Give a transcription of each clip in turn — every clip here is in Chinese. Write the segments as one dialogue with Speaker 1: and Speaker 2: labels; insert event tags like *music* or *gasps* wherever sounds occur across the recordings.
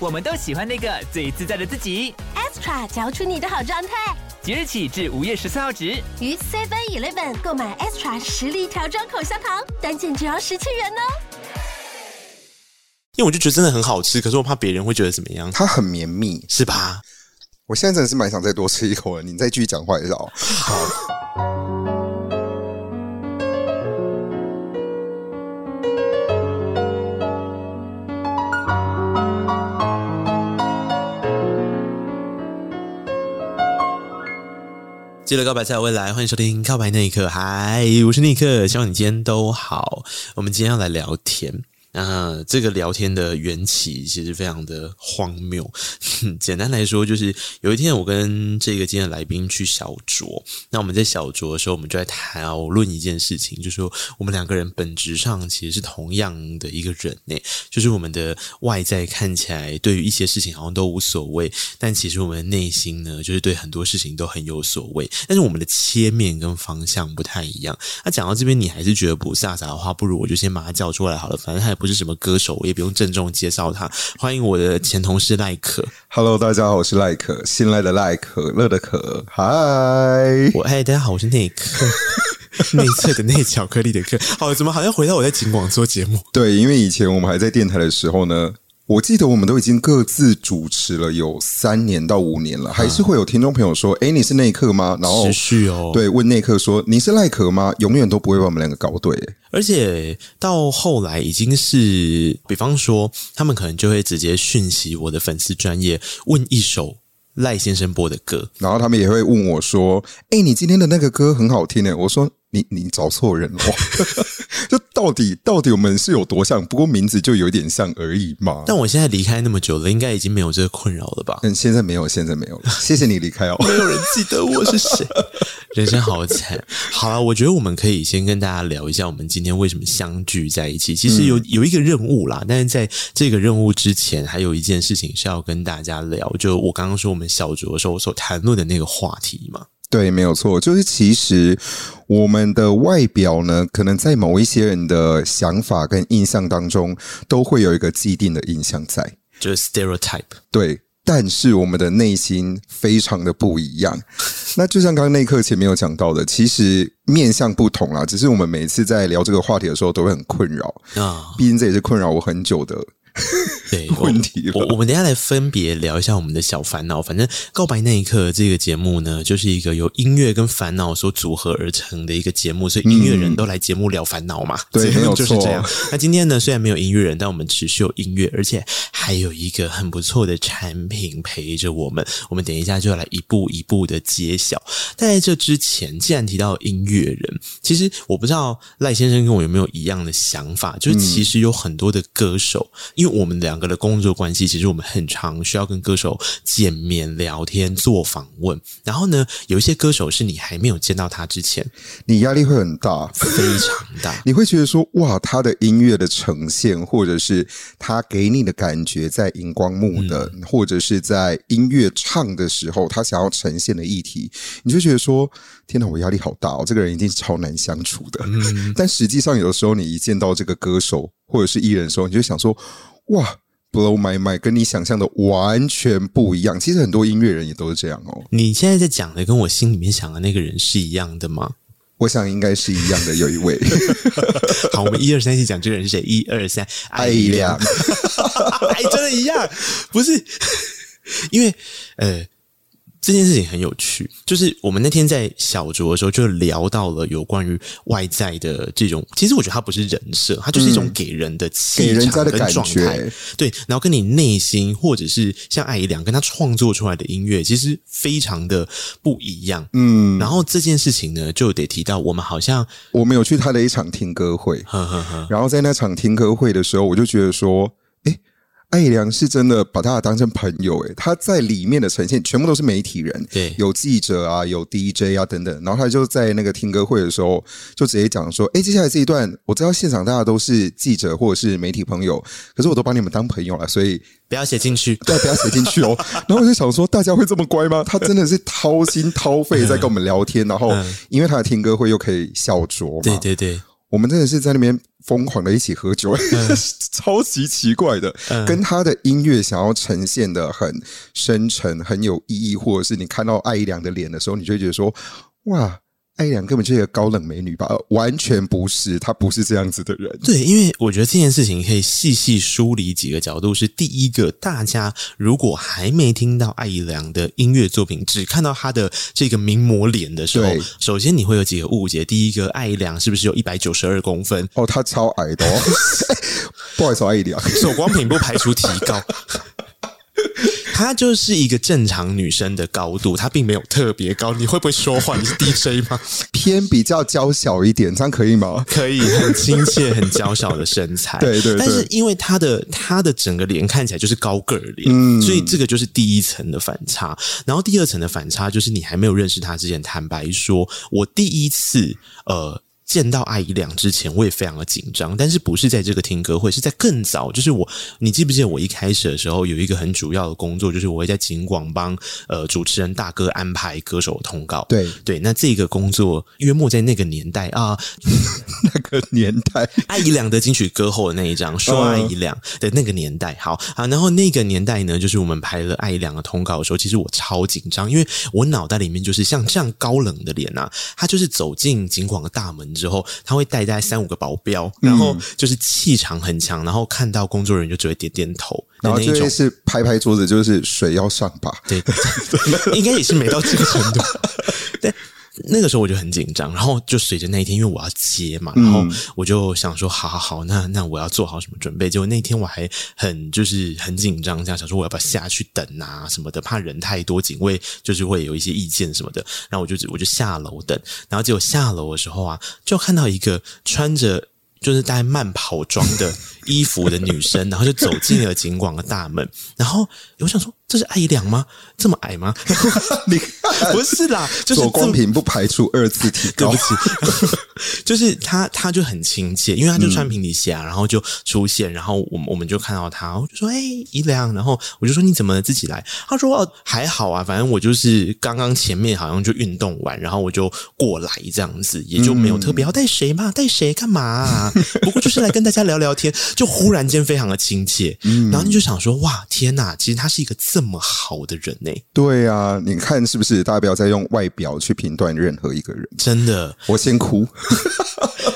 Speaker 1: 我们都喜欢那个最自在的自己。
Speaker 2: Extra 嚼出你的好状态。
Speaker 1: 即日起至五月十四号止，
Speaker 2: 于 Seven Eleven 购买 Extra 实力调装口香糖，单件只要十七元哦。
Speaker 3: 因为我就觉得真的很好吃，可是我怕别人会觉得怎么样？
Speaker 4: 它很绵密，
Speaker 3: 是吧？
Speaker 4: 我现在真的是蛮想再多吃一口了，你再继续讲话一下哦。好。
Speaker 3: 记得告白才有未来，欢迎收听《告白那一刻》。嗨，我是尼克，希望你今天都好。我们今天要来聊天。那这个聊天的缘起其实非常的荒谬。*laughs* 简单来说，就是有一天我跟这个今天的来宾去小酌，那我们在小酌的时候，我们就在讨论一件事情，就是说我们两个人本质上其实是同样的一个人呢，就是我们的外在看起来对于一些事情好像都无所谓，但其实我们的内心呢，就是对很多事情都很有所谓。但是我们的切面跟方向不太一样。那讲到这边，你还是觉得不飒飒的话，不如我就先把他叫出来好了，反正他也不是什么歌手，我也不用郑重介绍他。欢迎我的前同事赖可。
Speaker 4: Hello，大家好，我是赖可，新来的赖可乐的可。嗨，
Speaker 3: 我嗨，大家好，我是内可，*laughs* 内侧的内巧克力的可。好，怎么好像回到我在警广做节目？
Speaker 4: 对，因为以前我们还在电台的时候呢。我记得我们都已经各自主持了有三年到五年了，还是会有听众朋友说：“哎，你是内克吗？”然后
Speaker 3: 持续哦，
Speaker 4: 对，问内克说：“你是赖可吗？”永远都不会把我们两个搞对。
Speaker 3: 而且到后来已经是，比方说，他们可能就会直接讯息我的粉丝专业，问一首赖先生播的歌，
Speaker 4: 然后他们也会问我说：“哎，你今天的那个歌很好听诶。”我说。你你找错人了，*laughs* 就到底到底我们是有多像？不过名字就有点像而已嘛。
Speaker 3: 但我现在离开那么久了，应该已经没有这个困扰了吧？
Speaker 4: 嗯，现在没有，现在没有了。*laughs* 谢谢你离开哦。
Speaker 3: 没有人记得我是谁，人生好惨。好了，我觉得我们可以先跟大家聊一下，我们今天为什么相聚在一起。其实有有一个任务啦，但是在这个任务之前，还有一件事情是要跟大家聊。就我刚刚说，我们小酌的时候所谈论的那个话题嘛。
Speaker 4: 对，没有错，就是其实我们的外表呢，可能在某一些人的想法跟印象当中，都会有一个既定的印象在，
Speaker 3: 就是 stereotype。
Speaker 4: 对，但是我们的内心非常的不一样。那就像刚刚那一刻前面有讲到的，其实面相不同啦，只是我们每次在聊这个话题的时候，都会很困扰啊。毕竟这也是困扰我很久的。*laughs*
Speaker 3: 对，问题我我，我们等一下来分别聊一下我们的小烦恼。反正告白那一刻这个节目呢，就是一个由音乐跟烦恼所组合而成的一个节目，所以音乐人都来节目聊烦恼嘛。
Speaker 4: 对，没有，
Speaker 3: 就是这样。那今天呢，虽然没有音乐人，但我们持续有音乐，而且还有一个很不错的产品陪着我们。我们等一下就要来一步一步的揭晓。但在这之前，既然提到音乐人，其实我不知道赖先生跟我有没有一样的想法，就是其实有很多的歌手，因为我们两个的工作关系，其实我们很常需要跟歌手见面、聊天、做访问。然后呢，有一些歌手是你还没有见到他之前，
Speaker 4: 你压力会很大，
Speaker 3: 非常大。*laughs*
Speaker 4: 你会觉得说，哇，他的音乐的呈现，或者是他给你的感觉，在荧光幕的，嗯、或者是在音乐唱的时候，他想要呈现的议题，你就觉得说，天哪，我压力好大哦，这个人一定是超难相处的。嗯、但实际上，有的时候你一见到这个歌手或者是艺人的时候，你就想说。哇，blow my mind，跟你想象的完全不一样。其实很多音乐人也都是这样哦。
Speaker 3: 你现在在讲的跟我心里面想的那个人是一样的吗？
Speaker 4: 我想应该是一样的。有一位，*laughs*
Speaker 3: 好，我们一二三一起讲这个人是谁？一二三，艾怡良，*laughs* 哎，真的一样，不是？因为呃。这件事情很有趣，就是我们那天在小酌的时候就聊到了有关于外在的这种，其实我觉得它不是人设，它就是一种给人的气场跟状态。对，然后跟你内心或者是像艾怡良跟他创作出来的音乐，其实非常的不一样。嗯，然后这件事情呢，就得提到我们好像
Speaker 4: 我们有去他的一场听歌会，然后在那场听歌会的时候，我就觉得说，诶艾良是真的把他当成朋友诶，他在里面的呈现全部都是媒体人，
Speaker 3: 对，
Speaker 4: 有记者啊，有 DJ 啊等等，然后他就在那个听歌会的时候就直接讲说，诶，接下来这一段我知道现场大家都是记者或者是媒体朋友，可是我都把你们当朋友了，所以
Speaker 3: 不要写进去，*laughs*
Speaker 4: 对，不要写进去哦。*laughs* 然后我就想说，大家会这么乖吗？他真的是掏心掏肺在跟我们聊天，然后因为他的听歌会又可以小酌嘛，
Speaker 3: 对对对。
Speaker 4: 我们真的是在那边疯狂的一起喝酒，嗯、*laughs* 超级奇怪的，嗯、跟他的音乐想要呈现的很深沉、很有意义，或者是你看到艾怡良的脸的时候，你就会觉得说，哇。艾怡良根本就是一个高冷美女吧？完全不是，她不是这样子的人。
Speaker 3: 对，因为我觉得这件事情可以细细梳理几个角度。是第一个，大家如果还没听到艾怡良的音乐作品，只看到她的这个名模脸的时候，首先你会有几个误解。第一个，艾怡良是不是有一百九十二公分？
Speaker 4: 哦，她超矮的哦。*laughs* *laughs* 不好意思，艾怡良，*laughs*
Speaker 3: 手光品不排除提高。*laughs* 她就是一个正常女生的高度，她并没有特别高。你会不会说话？你是 DJ 吗？
Speaker 4: 偏比较娇小一点，这样可以吗？
Speaker 3: 可以，很亲切、很娇小的身材。*laughs*
Speaker 4: 对，对对。
Speaker 3: 但是因为她的她的整个脸看起来就是高个儿脸，嗯，所以这个就是第一层的反差。然后第二层的反差就是你还没有认识她之前，坦白说，我第一次呃。见到阿姨良之前，我也非常的紧张，但是不是在这个听歌会，是在更早。就是我，你记不记得我一开始的时候有一个很主要的工作，就是我会在景广帮呃主持人大哥安排歌手的通告。
Speaker 4: 对
Speaker 3: 对，那这个工作约莫在那个年代啊，*laughs*
Speaker 4: 那个年代，*laughs*
Speaker 3: 阿姨良的金曲歌后的那一张说阿姨良的那个年代，好啊，然后那个年代呢，就是我们拍了阿姨良的通告的时候，其实我超紧张，因为我脑袋里面就是像这样高冷的脸啊，他就是走进景广的大门。之后他会带大概三五个保镖，然后就是气场很强，然后看到工作人员就只会点点头，
Speaker 4: 然后就是拍拍桌子，就是水要上吧？
Speaker 3: 对，应该也是没到这个程度。*laughs* 对。那个时候我就很紧张，然后就随着那一天，因为我要接嘛，然后我就想说，好好好，那那我要做好什么准备？结果那天我还很就是很紧张，这样想说我要不要下去等啊什么的，怕人太多，警卫就是会有一些意见什么的。然后我就我就下楼等，然后结果下楼的时候啊，就看到一个穿着就是带慢跑装的衣服的女生，然后就走进了警广的大门，然后我想说。这是艾怡良吗？这么矮吗？*laughs*
Speaker 4: 你
Speaker 3: 不是啦，*laughs* 就是
Speaker 4: 左光平不排除二次提高。
Speaker 3: 对不起，*laughs* 就是他，他就很亲切，因为他就穿平底鞋啊，然后就出现，然后我们我们就看到他，我就说：“哎，怡良。”然后我就说：“你怎么自己来？”他说：“哦，还好啊，反正我就是刚刚前面好像就运动完，然后我就过来这样子，也就没有特别要带谁嘛，带谁干嘛啊？不过就是来跟大家聊聊天，就忽然间非常的亲切，然后你就想说：哇，天哪！其实他是一个这么好的人呢？
Speaker 4: 对啊，你看是不是？大家不要再用外表去评断任何一个人。
Speaker 3: 真的，
Speaker 4: 我先哭。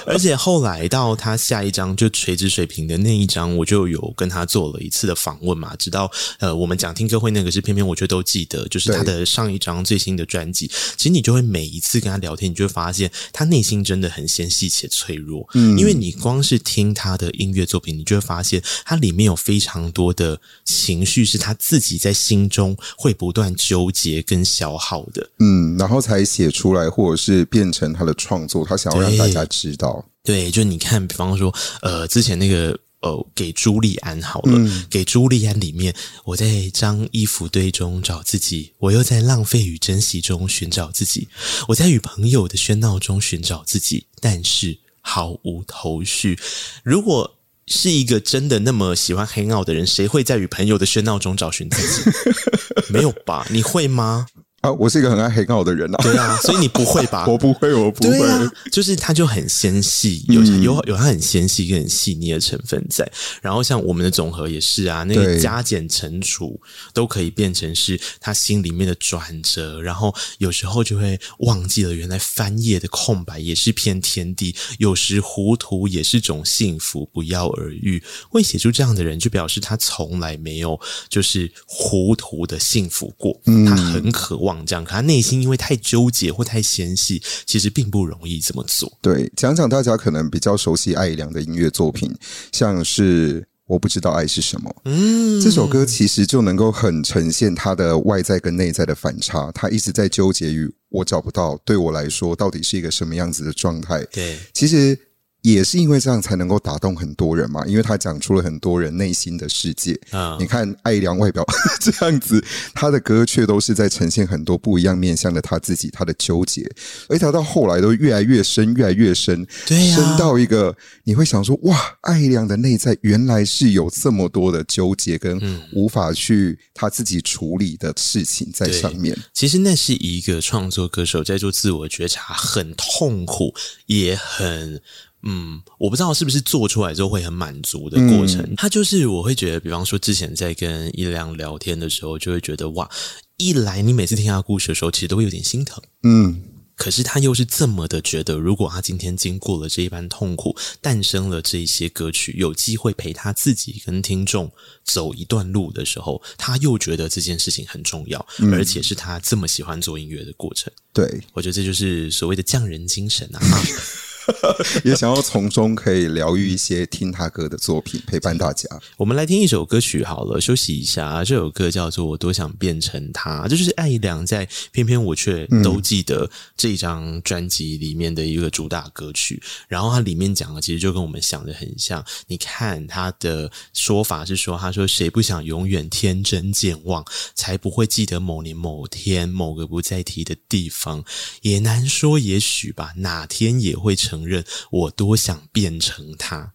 Speaker 4: *laughs*
Speaker 3: 而且后来到他下一张就垂直水平的那一张，我就有跟他做了一次的访问嘛。直到呃，我们讲听歌会那个是偏偏，我觉得都记得，就是他的上一张最新的专辑。其实你就会每一次跟他聊天，你就会发现他内心真的很纤细且脆弱。嗯，因为你光是听他的音乐作品，你就会发现他里面有非常多的情绪是他自己在心中会不断纠结跟消耗的。
Speaker 4: 嗯，然后才写出来，或者是变成他的创作，他想要让大家知道。
Speaker 3: 对，就你看，比方说，呃，之前那个，呃，给朱利安好了，嗯、给朱利安里面，我在脏衣服堆中找自己，我又在浪费与珍惜中寻找自己，我在与朋友的喧闹中寻找自己，但是毫无头绪。如果是一个真的那么喜欢黑闹的人，谁会在与朋友的喧闹中找寻自己？*laughs* 没有吧？你会吗？
Speaker 4: 啊，我是一个很爱黑告的人啊。
Speaker 3: 对啊，所以你不会吧？*laughs*
Speaker 4: 我不会，我不会。
Speaker 3: 对啊，就是他就很纤细，有有有他很纤细跟很细腻的成分在。然后像我们的总和也是啊，那个加减乘除都可以变成是他心里面的转折。然后有时候就会忘记了，原来翻页的空白也是片天地。有时糊涂也是种幸福，不药而愈。会写出这样的人，就表示他从来没有就是糊涂的幸福过。他很渴望。这样，可他内心因为太纠结或太纤细，其实并不容易这么做。
Speaker 4: 对，讲讲大家可能比较熟悉艾怡良的音乐作品，像是《我不知道爱是什么》。嗯，这首歌其实就能够很呈现他的外在跟内在的反差。他一直在纠结于我找不到，对我来说到底是一个什么样子的状态。
Speaker 3: 对，
Speaker 4: 其实也是因为这样才能够打动很多人嘛，因为他讲出了很多人内心的世界。
Speaker 3: 嗯，
Speaker 4: 你看艾良外表 *laughs* 这样子，他的歌却都是在呈现很多不一样面向的他自己，他的纠结，而他到后来都越来越深，越来越深，
Speaker 3: 对呀、啊，
Speaker 4: 深到一个你会想说，哇，艾良的内在原来是有这么多的纠结跟无法去他自己处理的事情在上面。
Speaker 3: 其实那是一个创作歌手在做自我觉察，很痛苦，也很。嗯，我不知道是不是做出来之后会很满足的过程。嗯、他就是我会觉得，比方说之前在跟一良聊天的时候，就会觉得哇，一来你每次听他故事的时候，其实都会有点心疼。嗯，可是他又是这么的觉得，如果他今天经过了这一般痛苦，诞生了这一些歌曲，有机会陪他自己跟听众走一段路的时候，他又觉得这件事情很重要，嗯、而且是他这么喜欢做音乐的过程。
Speaker 4: 对，
Speaker 3: 我觉得这就是所谓的匠人精神啊。*laughs* *laughs*
Speaker 4: 也想要从中可以疗愈一些听他歌的作品，陪伴大家。
Speaker 3: 我们来听一首歌曲好了，休息一下。这首歌叫做《我多想变成他》，这就是艾怡良在《偏偏我却都记得》这一张专辑里面的一个主打歌曲。然后它里面讲的其实就跟我们想的很像。你看他的说法是说：“他说谁不想永远天真健忘，才不会记得某年某天某个不再提的地方。也难说，也许吧，哪天也会成。”承认我多想变成他，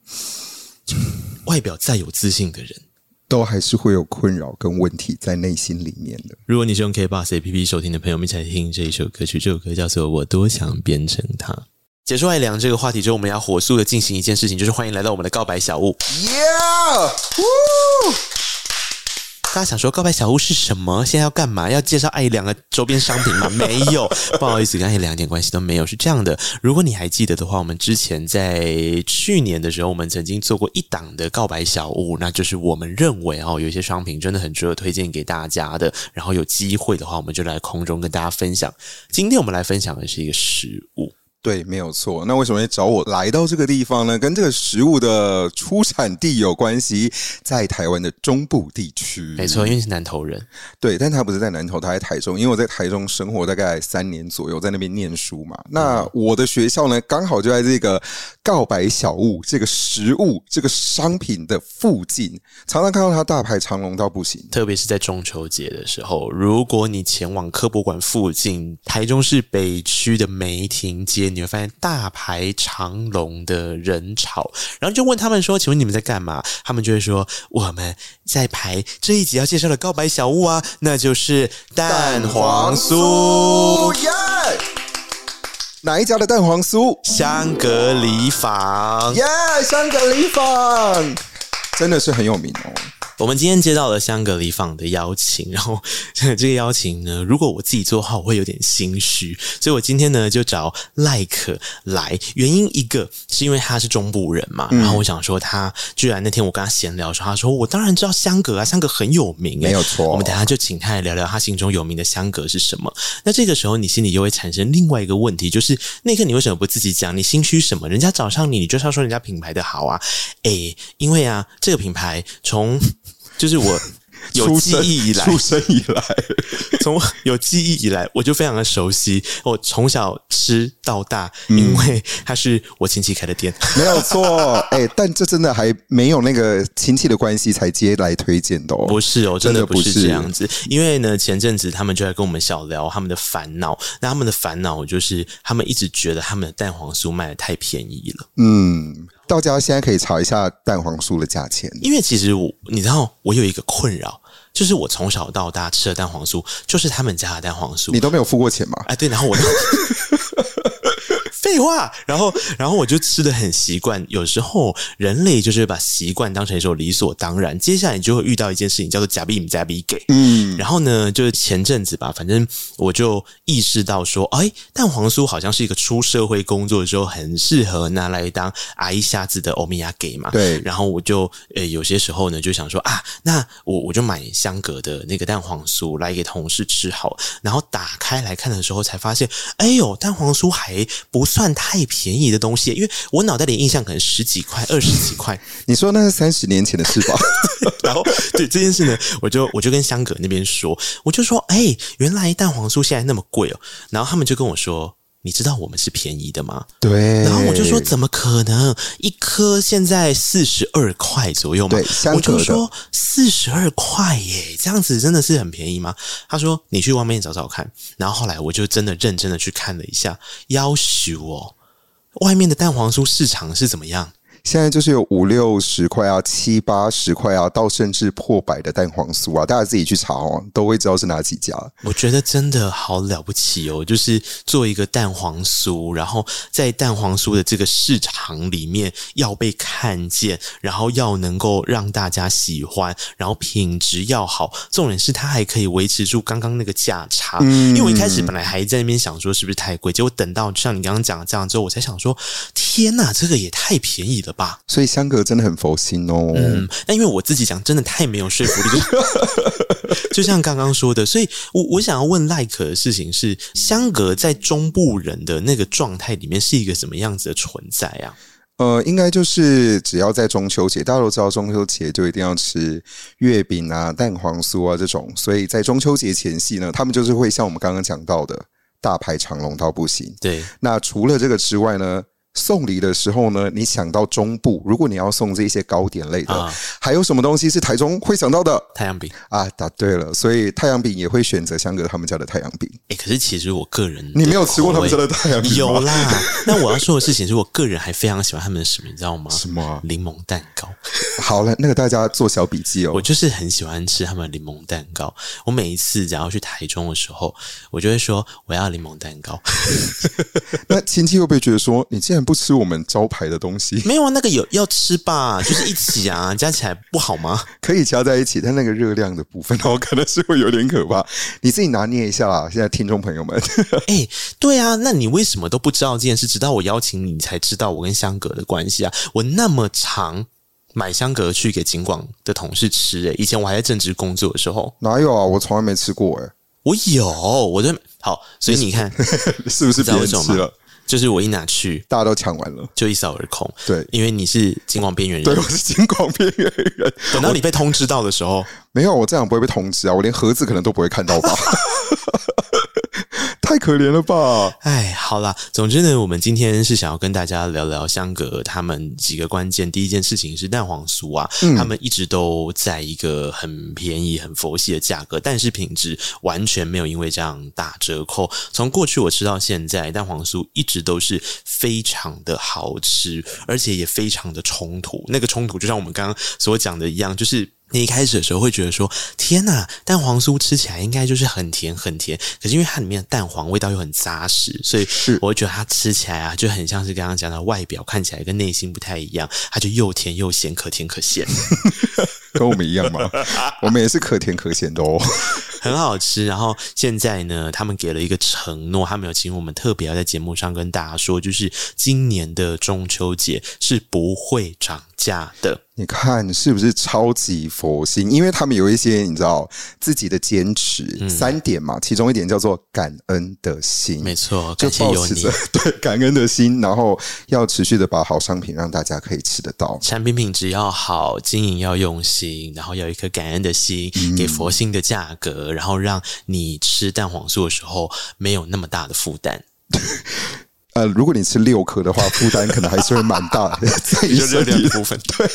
Speaker 3: *sighs* 外表再有自信的人，
Speaker 4: 都还是会有困扰跟问题在内心里面的。
Speaker 3: 如果你是用 KBox APP 收听的朋友们，一起来听这一首歌曲。这首歌叫做《我多想变成他》。结束爱良这个话题之后，我们要火速的进行一件事情，就是欢迎来到我们的告白小物。
Speaker 4: Yeah!
Speaker 3: 大家想说告白小屋是什么？现在要干嘛？要介绍艾怡良的周边商品吗？*laughs* 没有，不好意思，跟艾怡良一点关系都没有。是这样的，如果你还记得的话，我们之前在去年的时候，我们曾经做过一档的告白小屋，那就是我们认为哦，有一些商品真的很值得推荐给大家的。然后有机会的话，我们就来空中跟大家分享。今天我们来分享的是一个食物。
Speaker 4: 对，没有错。那为什么会找我来到这个地方呢？跟这个食物的出产地有关系，在台湾的中部地区。
Speaker 3: 没错，因为是南投人。
Speaker 4: 对，但他不是在南投，他在台中。因为我在台中生活大概三年左右，在那边念书嘛。那我的学校呢，刚好就在这个告白小物这个食物这个商品的附近，常常看到它大排长龙到不行。
Speaker 3: 特别是在中秋节的时候，如果你前往科博馆附近，台中市北区的梅亭街。你会发现大排长龙的人潮，然后就问他们说：“请问你们在干嘛？”他们就会说：“我们在排这一集要介绍的告白小物啊，那就是蛋黄酥。”耶！
Speaker 4: 哪一家的蛋黄酥？
Speaker 3: 香格里坊。
Speaker 4: 耶！香格里坊真的是很有名哦。
Speaker 3: 我们今天接到了香格里坊的邀请，然后 *laughs* 这个邀请呢，如果我自己做的话，我会有点心虚，所以我今天呢就找赖可来。原因一个是因为他是中部人嘛，嗯、然后我想说他居然那天我跟他闲聊的时候，他说我当然知道香格啊，香格很有名，
Speaker 4: 没有错。
Speaker 3: 我们等下就请他来聊聊他心中有名的香格是什么。那这个时候你心里又会产生另外一个问题，就是那个你为什么不自己讲？你心虚什么？人家找上你，你就是要说人家品牌的好啊。诶，因为啊，这个品牌从就是我 *laughs* 有记忆以来，
Speaker 4: 出生以来，*laughs*
Speaker 3: 从有记忆以来，我就非常的熟悉。我从小吃到大，因为它是我亲戚开的店，
Speaker 4: 没有错。*laughs* 哎，但这真的还没有那个亲戚的关系才接来推荐的哦。
Speaker 3: 不是哦，真的不是这样子。因为呢，前阵子他们就在跟我们小聊他们的烦恼。那他们的烦恼就是，他们一直觉得他们的蛋黄酥卖的太便宜了。
Speaker 4: 嗯。到家现在可以查一下蛋黄酥的价钱，
Speaker 3: 因为其实我你知道我有一个困扰，就是我从小到大吃的蛋黄酥就是他们家的蛋黄酥，
Speaker 4: 你都没有付过钱吗？
Speaker 3: 哎，对，然后我就。*laughs* 废话，然后，然后我就吃的很习惯。有时候人类就是把习惯当成一种理所当然。接下来你就会遇到一件事情，叫做“假币米假币给”。嗯，然后呢，就是前阵子吧，反正我就意识到说，哎，蛋黄酥好像是一个出社会工作的时候很适合拿来当挨一下子的欧米亚给嘛。
Speaker 4: 对，
Speaker 3: 然后我就呃有些时候呢就想说啊，那我我就买香格的那个蛋黄酥来给同事吃好。然后打开来看的时候，才发现，哎呦，蛋黄酥还不算。算太便宜的东西，因为我脑袋里印象可能十几块、二十几块。*laughs*
Speaker 4: 你说那是三十年前的事吧？*laughs*
Speaker 3: 然后对这件事呢，我就我就跟香格那边说，我就说，哎、欸，原来蛋黄酥现在那么贵哦。然后他们就跟我说，你知道我们是便宜的吗？
Speaker 4: 对。
Speaker 3: 然后我就说，怎么可能？一颗现在四十二块左右嘛。
Speaker 4: 对，我
Speaker 3: 就说四十二块耶，这样子真的是很便宜吗？他说你去外面找找看。然后后来我就真的认真的去看了一下，要求哦，外面的蛋黄酥市场是怎么样？
Speaker 4: 现在就是有五六十块啊，七八十块啊，到甚至破百的蛋黄酥啊，大家自己去查哦，都会知道是哪几家。
Speaker 3: 我觉得真的好了不起哦，就是做一个蛋黄酥，然后在蛋黄酥的这个市场里面要被看见，然后要能够让大家喜欢，然后品质要好，重点是它还可以维持住刚刚那个价差。嗯，因为我一开始本来还在那边想说是不是太贵，结果等到像你刚刚讲的这样之后，我才想说，天哪，这个也太便宜了。吧，
Speaker 4: 所以香格真的很佛心哦。
Speaker 3: 嗯，那因为我自己讲真的太没有说服力，*laughs* 就像刚刚说的，所以我我想要问赖可的事情是，香格在中部人的那个状态里面是一个什么样子的存在啊？
Speaker 4: 呃，应该就是只要在中秋节，大家都知道中秋节就一定要吃月饼啊、蛋黄酥啊这种，所以在中秋节前夕呢，他们就是会像我们刚刚讲到的大排长龙到不行。
Speaker 3: 对，
Speaker 4: 那除了这个之外呢？送礼的时候呢，你想到中部，如果你要送这些糕点类的，啊、还有什么东西是台中会想到的？
Speaker 3: 太阳饼
Speaker 4: 啊，答对了，所以太阳饼也会选择香格他们家的太阳饼。
Speaker 3: 哎、欸，可是其实我个人，
Speaker 4: 你没有吃过他们家的太阳饼？
Speaker 3: 有啦。那我要说的事情是我个人还非常喜欢他们的什么，你知道吗？
Speaker 4: 什么？
Speaker 3: 柠檬蛋糕。
Speaker 4: 好了，那个大家做小笔记哦。
Speaker 3: 我就是很喜欢吃他们的柠檬蛋糕。我每一次只要去台中的时候，我就会说我要柠檬蛋糕。*laughs*
Speaker 4: 那亲戚会不会觉得说，你竟然不吃我们招牌的东西？*laughs*
Speaker 3: 没有啊，那个有要吃吧，*laughs* 就是一起啊，加起来不好吗？*laughs*
Speaker 4: 可以加在一起，但那个热量的部分哦，可能是会有点可怕。你自己拿捏一下啦，现在听众朋友们。
Speaker 3: 哎、欸，对啊，那你为什么都不知道这件事？直到我邀请你，你才知道我跟香格的关系啊！我那么常买香格去给景广的同事吃、欸，诶以前我还在正职工作的时候，
Speaker 4: 哪有啊？我从来没吃过、欸，诶
Speaker 3: 我有，我就好，所以你看，
Speaker 4: 是不是别人吃了？
Speaker 3: 就是我一拿去，
Speaker 4: 大家都抢完了，
Speaker 3: 就一扫而空。
Speaker 4: 对，
Speaker 3: 因为你是金广边缘人，
Speaker 4: 对，我是金广边缘人。*laughs*
Speaker 3: 等到你被通知到的时候，
Speaker 4: 没有，我这样不会被通知啊，我连盒子可能都不会看到吧。*laughs* 太可怜了吧！
Speaker 3: 哎，好啦，总之呢，我们今天是想要跟大家聊聊香格他们几个关键。第一件事情是蛋黄酥啊，嗯、他们一直都在一个很便宜、很佛系的价格，但是品质完全没有因为这样打折扣。从过去我吃到现在，蛋黄酥一直都是非常的好吃，而且也非常的冲突。那个冲突就像我们刚刚所讲的一样，就是。你一开始的时候会觉得说：“天呐，蛋黄酥吃起来应该就是很甜很甜。”可是因为它里面的蛋黄味道又很扎实，所以是我会觉得它吃起来啊就很像是刚刚讲的外表看起来跟内心不太一样，它就又甜又咸，可甜可咸，*laughs*
Speaker 4: 跟我们一样吗？*laughs* 我们也是可甜可咸的哦，*laughs*
Speaker 3: 很好吃。然后现在呢，他们给了一个承诺，他们有请我们特别要在节目上跟大家说，就是今年的中秋节是不会涨价的。
Speaker 4: 你看是不是超级佛心？因为他们有一些你知道自己的坚持、嗯、三点嘛，其中一点叫做感恩的心，
Speaker 3: 没错，
Speaker 4: 就保持着 *laughs* 对感恩的心，然后要持续的把好商品让大家可以吃得到，
Speaker 3: 产品品质要好，经营要用心，然后要有一颗感恩的心，嗯、给佛心的价格，然后让你吃蛋黄酥的时候没有那么大的负担。*laughs*
Speaker 4: 呃，如果你吃六颗的话，负担可能还是会蛮大的，*laughs* 在热量的部分，*laughs* 对。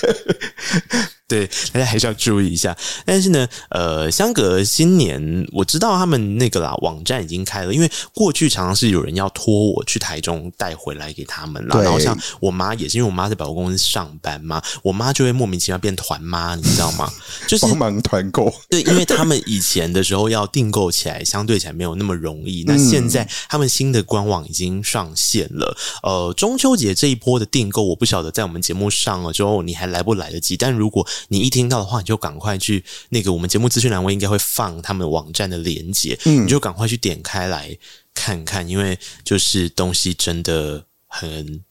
Speaker 3: 对，大家还是要注意一下。但是呢，呃，相隔新年我知道他们那个啦，网站已经开了。因为过去常常是有人要托我去台中带回来给他们啦。然后像我妈也是，因为我妈在百货公司上班嘛，我妈就会莫名其妙变团妈，你知道吗？*laughs* 就是
Speaker 4: 帮忙团购。
Speaker 3: 对，因为他们以前的时候要订购起来，相对起来没有那么容易。那现在他们新的官网已经上线了。呃，中秋节这一波的订购，我不晓得在我们节目上了之后你还来不来得及。但如果你一听到的话，你就赶快去那个我们节目资讯栏位应该会放他们网站的链接，嗯，你就赶快去点开来看看，因为就是东西真的很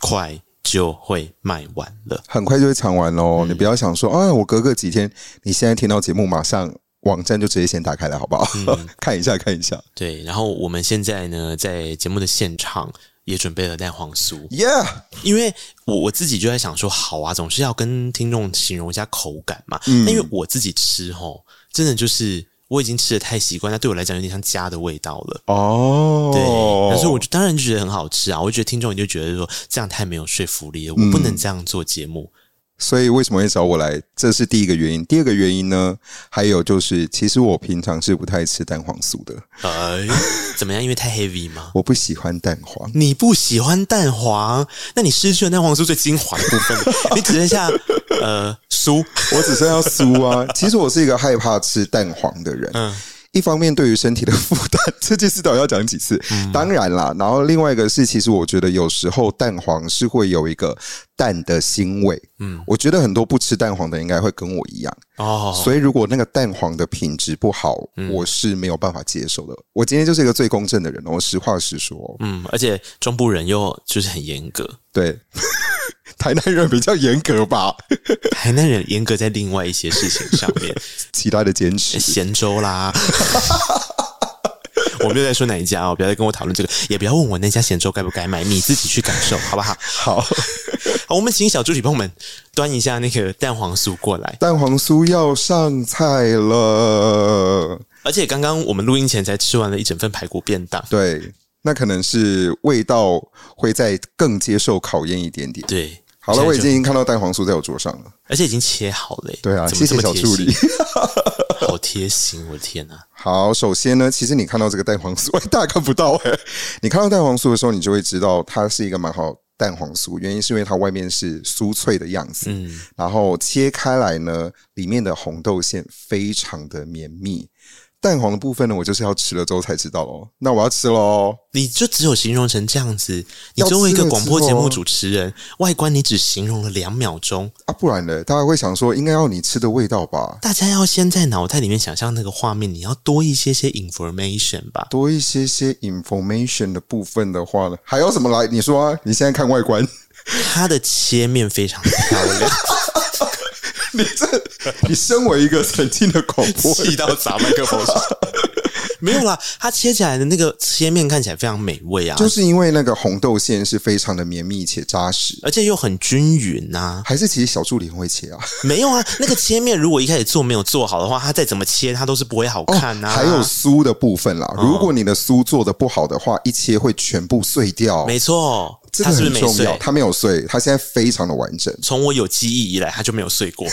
Speaker 3: 快就会卖完了，
Speaker 4: 很快就会抢完喽。嗯，你不要想说啊，我隔个几天，你现在听到节目，马上网站就直接先打开来，好不好？嗯，*laughs* 看一下，看一下。
Speaker 3: 对，然后我们现在呢，在节目的现场。也准备了蛋黄酥
Speaker 4: ，Yeah，
Speaker 3: 因为我我自己就在想说，好啊，总是要跟听众形容一下口感嘛。嗯，因为我自己吃吼，真的就是我已经吃的太习惯，那对我来讲有点像家的味道了。
Speaker 4: 哦，
Speaker 3: 对，但是我就当然就觉得很好吃啊。我觉得听众你就觉得说这样太没有说服力了，我不能这样做节目。
Speaker 4: 所以为什么会找我来？这是第一个原因。第二个原因呢？还有就是，其实我平常是不太吃蛋黄酥的。
Speaker 3: 哎，*laughs* 怎么样？因为太 heavy 吗？
Speaker 4: 我不喜欢蛋黄。
Speaker 3: 你不喜欢蛋黄？那你失去了蛋黄酥最精华的部分，*laughs* 你只剩下呃酥。
Speaker 4: 我只剩下酥啊。其实我是一个害怕吃蛋黄的人。嗯。一方面对于身体的负担，*laughs* 这件事到底要讲几次？嗯、当然啦，然后另外一个是，其实我觉得有时候蛋黄是会有一个蛋的腥味。嗯，我觉得很多不吃蛋黄的应该会跟我一样哦。所以如果那个蛋黄的品质不好，嗯、我是没有办法接受的。我今天就是一个最公正的人，我实话实说。
Speaker 3: 嗯，而且中部人又就是很严格，
Speaker 4: 对。*laughs* 台南人比较严格吧？*laughs*
Speaker 3: 台南人严格在另外一些事情上面，*laughs*
Speaker 4: 其他的坚持
Speaker 3: 咸粥啦。我没有在说哪一家哦，不要再跟我讨论这个，也不要问我那家咸粥该不该买，你自己去感受好不好？
Speaker 4: 好，好，
Speaker 3: 我们请小助理帮我们端一下那个蛋黄酥过来。
Speaker 4: 蛋黄酥要上菜了，
Speaker 3: 而且刚刚我们录音前才吃完了一整份排骨便当。
Speaker 4: 对，那可能是味道会再更接受考验一点点。
Speaker 3: 对。
Speaker 4: 好了，我已经看到蛋黄酥在我桌上了，
Speaker 3: 而且已经切好了。
Speaker 4: 对啊，谢谢小助理，*laughs*
Speaker 3: 好贴心，我的天呐！
Speaker 4: 好，首先呢，其实你看到这个蛋黄酥，*laughs* 大家看不到哎。你看到蛋黄酥的时候，你就会知道它是一个蛮好蛋黄酥，原因是因为它外面是酥脆的样子，嗯，然后切开来呢，里面的红豆馅非常的绵密。蛋黄的部分呢，我就是要吃了之后才知道哦。那我要吃喽！
Speaker 3: 你就只有形容成这样子。你作为一个广播节目主持人，外观你只形容了两秒钟
Speaker 4: 啊，不然呢？大家会想说，应该要你吃的味道吧？
Speaker 3: 大家要先在脑袋里面想象那个画面，你要多一些些 information 吧？
Speaker 4: 多一些些 information 的部分的话呢，还有什么来？你说啊，你现在看外观，
Speaker 3: 它的切面非常漂亮。*laughs* *laughs*
Speaker 4: 你这，你身为一个曾经的广播，
Speaker 3: 气到砸麦克风上，*laughs* 没有啦，它切起来的那个切面看起来非常美味啊，
Speaker 4: 就是因为那个红豆馅是非常的绵密且扎实，
Speaker 3: 而且又很均匀呐、啊。
Speaker 4: 还是其实小助理很会切啊？
Speaker 3: 没有啊，那个切面如果一开始做没有做好的话，它再怎么切它都是不会好看呐、啊哦。还有酥的部分啦，如果你的酥做的不好的话，一切会全部碎掉。没错。
Speaker 4: 这个很重要，他没有碎，他现在非常的完整。
Speaker 3: 从我有记忆以来，他就没有碎过。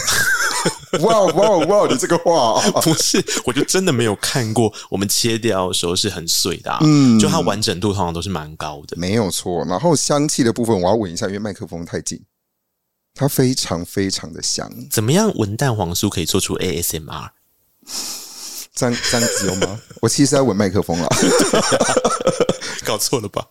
Speaker 4: 哇哇哇！你这个话 *laughs*
Speaker 3: 不是，我就真的没有看过我们切掉的时候是很碎的。嗯，就它完整度通常都是蛮高的，
Speaker 4: 没有错。然后香气的部分，我要闻一下，因为麦克风太近，它非常非常的香。
Speaker 3: 怎么样闻蛋黄酥可以做出 ASMR？
Speaker 4: 这样这样子有吗？我其实在闻麦克风了，*laughs*
Speaker 3: 搞错了吧？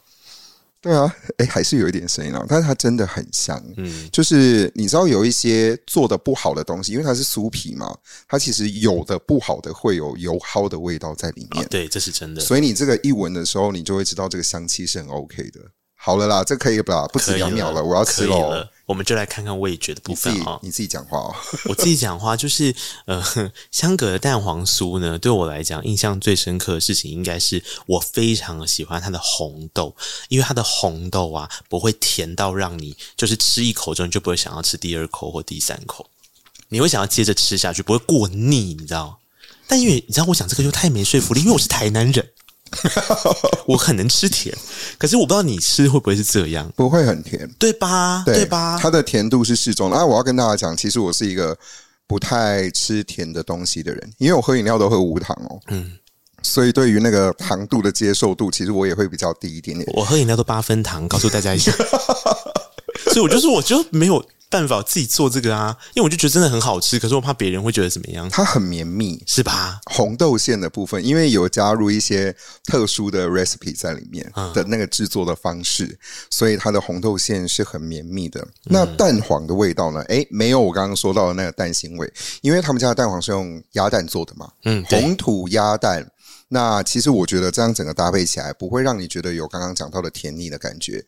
Speaker 4: 对啊，哎，还是有一点声音啊，但是它真的很香。嗯，就是你知道有一些做的不好的东西，因为它是酥皮嘛，它其实有的不好的会有油蒿的味道在里面。
Speaker 3: 啊，对，这是真的。
Speaker 4: 所以你这个一闻的时候，你就会知道这个香气是很 OK 的。好了啦，这可以吧？不止两秒了，了我要吃喽。
Speaker 3: 我们就来看看味觉的部分啊。
Speaker 4: 你自己讲话哦。*laughs*
Speaker 3: 我自己讲话就是，呃，香格的蛋黄酥呢，对我来讲印象最深刻的事情，应该是我非常喜欢它的红豆，因为它的红豆啊，不会甜到让你就是吃一口之后你就不会想要吃第二口或第三口，你会想要接着吃下去，不会过腻，你知道？但因为你知道，我讲这个就太没说服力，因为我是台南人。*laughs* 我很能吃甜，可是我不知道你吃会不会是这样，
Speaker 4: 不会很甜，
Speaker 3: 对吧？
Speaker 4: 对，
Speaker 3: 对吧？
Speaker 4: 它的甜度是适中的。啊，我要跟大家讲，其实我是一个不太吃甜的东西的人，因为我喝饮料都喝无糖哦。嗯，所以对于那个糖度的接受度，其实我也会比较低一点点。
Speaker 3: 我喝饮料都八分糖，告诉大家一下。*laughs* 所以我就说，我就没有。办法自己做这个啊，因为我就觉得真的很好吃，可是我怕别人会觉得怎么样？
Speaker 4: 它很绵密，
Speaker 3: 是吧？
Speaker 4: 红豆馅的部分，因为有加入一些特殊的 recipe 在里面的那个制作的方式，嗯、所以它的红豆馅是很绵密的。那蛋黄的味道呢？诶，没有我刚刚说到的那个蛋腥味，因为他们家的蛋黄是用鸭蛋做的嘛。嗯，红土鸭蛋。那其实我觉得这样整个搭配起来，不会让你觉得有刚刚讲到的甜腻的感觉。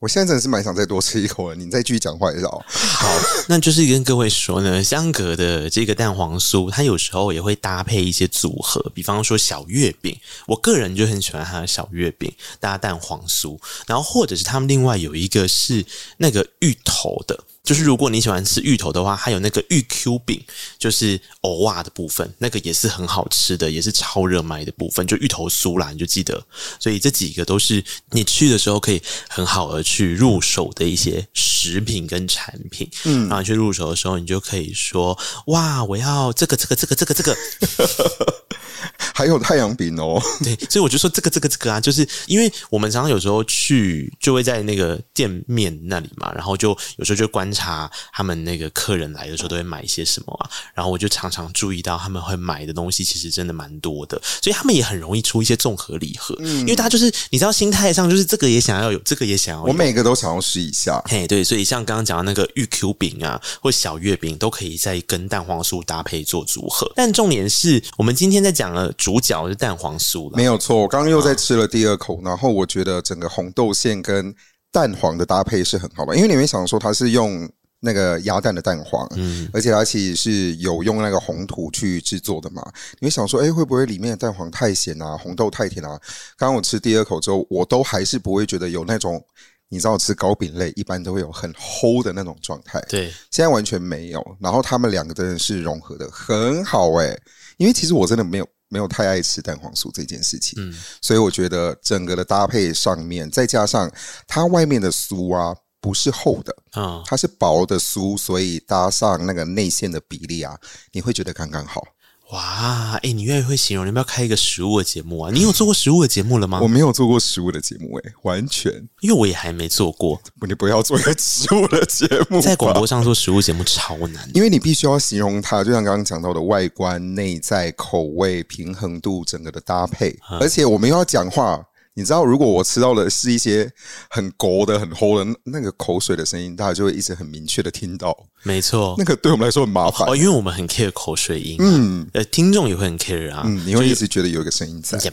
Speaker 4: 我现在真的是蛮想再多吃一口了，你再继续讲话一下哦。
Speaker 3: 好，那就是跟各位说呢，香格的这个蛋黄酥，它有时候也会搭配一些组合，比方说小月饼，我个人就很喜欢它的小月饼搭蛋黄酥，然后或者是他们另外有一个是那个芋头的。就是如果你喜欢吃芋头的话，还有那个芋 Q 饼，就是藕瓦的部分，那个也是很好吃的，也是超热卖的部分，就芋头酥啦，你就记得。所以这几个都是你去的时候可以很好的去入手的一些食品跟产品。嗯，然后去入手的时候，你就可以说：哇，我要这个这个这个这个这个。*laughs* *laughs*
Speaker 4: 还有太阳饼哦，*laughs*
Speaker 3: 对，所以我就说这个这个这个啊，就是因为我们常常有时候去就会在那个店面那里嘛，然后就有时候就观察他们那个客人来的时候都会买一些什么啊，然后我就常常注意到他们会买的东西其实真的蛮多的，所以他们也很容易出一些综合礼盒，嗯，因为大家就是你知道心态上就是这个也想要有，这个也想要有，
Speaker 4: 我每个都想要试一下，
Speaker 3: 嘿，对，所以像刚刚讲的那个玉 Q 饼啊，或小月饼都可以再跟蛋黄酥搭配做组合，但重点是我们今天在讲了。主角是蛋黄酥
Speaker 4: 了，没有错。我刚刚又在吃了第二口，然后我觉得整个红豆馅跟蛋黄的搭配是很好吧，因为你会想说它是用那个鸭蛋的蛋黄，嗯，而且它其实是有用那个红土去制作的嘛。你会想说，哎，会不会里面的蛋黄太咸啊，红豆太甜啊？刚刚我吃第二口之后，我都还是不会觉得有那种，你知道吃糕饼类一般都会有很齁的那种状态，
Speaker 3: 对，
Speaker 4: 现在完全没有。然后他们两个真的是融合的很好，哎，因为其实我真的没有。没有太爱吃蛋黄酥这件事情，嗯，所以我觉得整个的搭配上面，再加上它外面的酥啊不是厚的啊，它是薄的酥，所以搭上那个内馅的比例啊，你会觉得刚刚好。
Speaker 3: 哇，哎、欸，你越会形容，你要不要开一个食物的节目啊？你有做过食物的节目了吗？
Speaker 4: 我没有做过食物的节目、欸，哎，完全，
Speaker 3: 因为我也还没做过。
Speaker 4: 你不要做一个食物的节目，
Speaker 3: 在广播上做食物节目超难，
Speaker 4: 因为你必须要形容它，就像刚刚讲到的外观、内在、口味、平衡度，整个的搭配，嗯、而且我们又要讲话。你知道，如果我吃到的是一些很勾的、很齁的那个口水的声音，大家就会一直很明确的听到。
Speaker 3: 没错，
Speaker 4: 那个对我们来说很麻烦
Speaker 3: 哦，因为我们很 care 口水音。嗯，呃，听众也会很 care 啊。
Speaker 4: 嗯，你会一直觉得有一个声音在，
Speaker 3: 这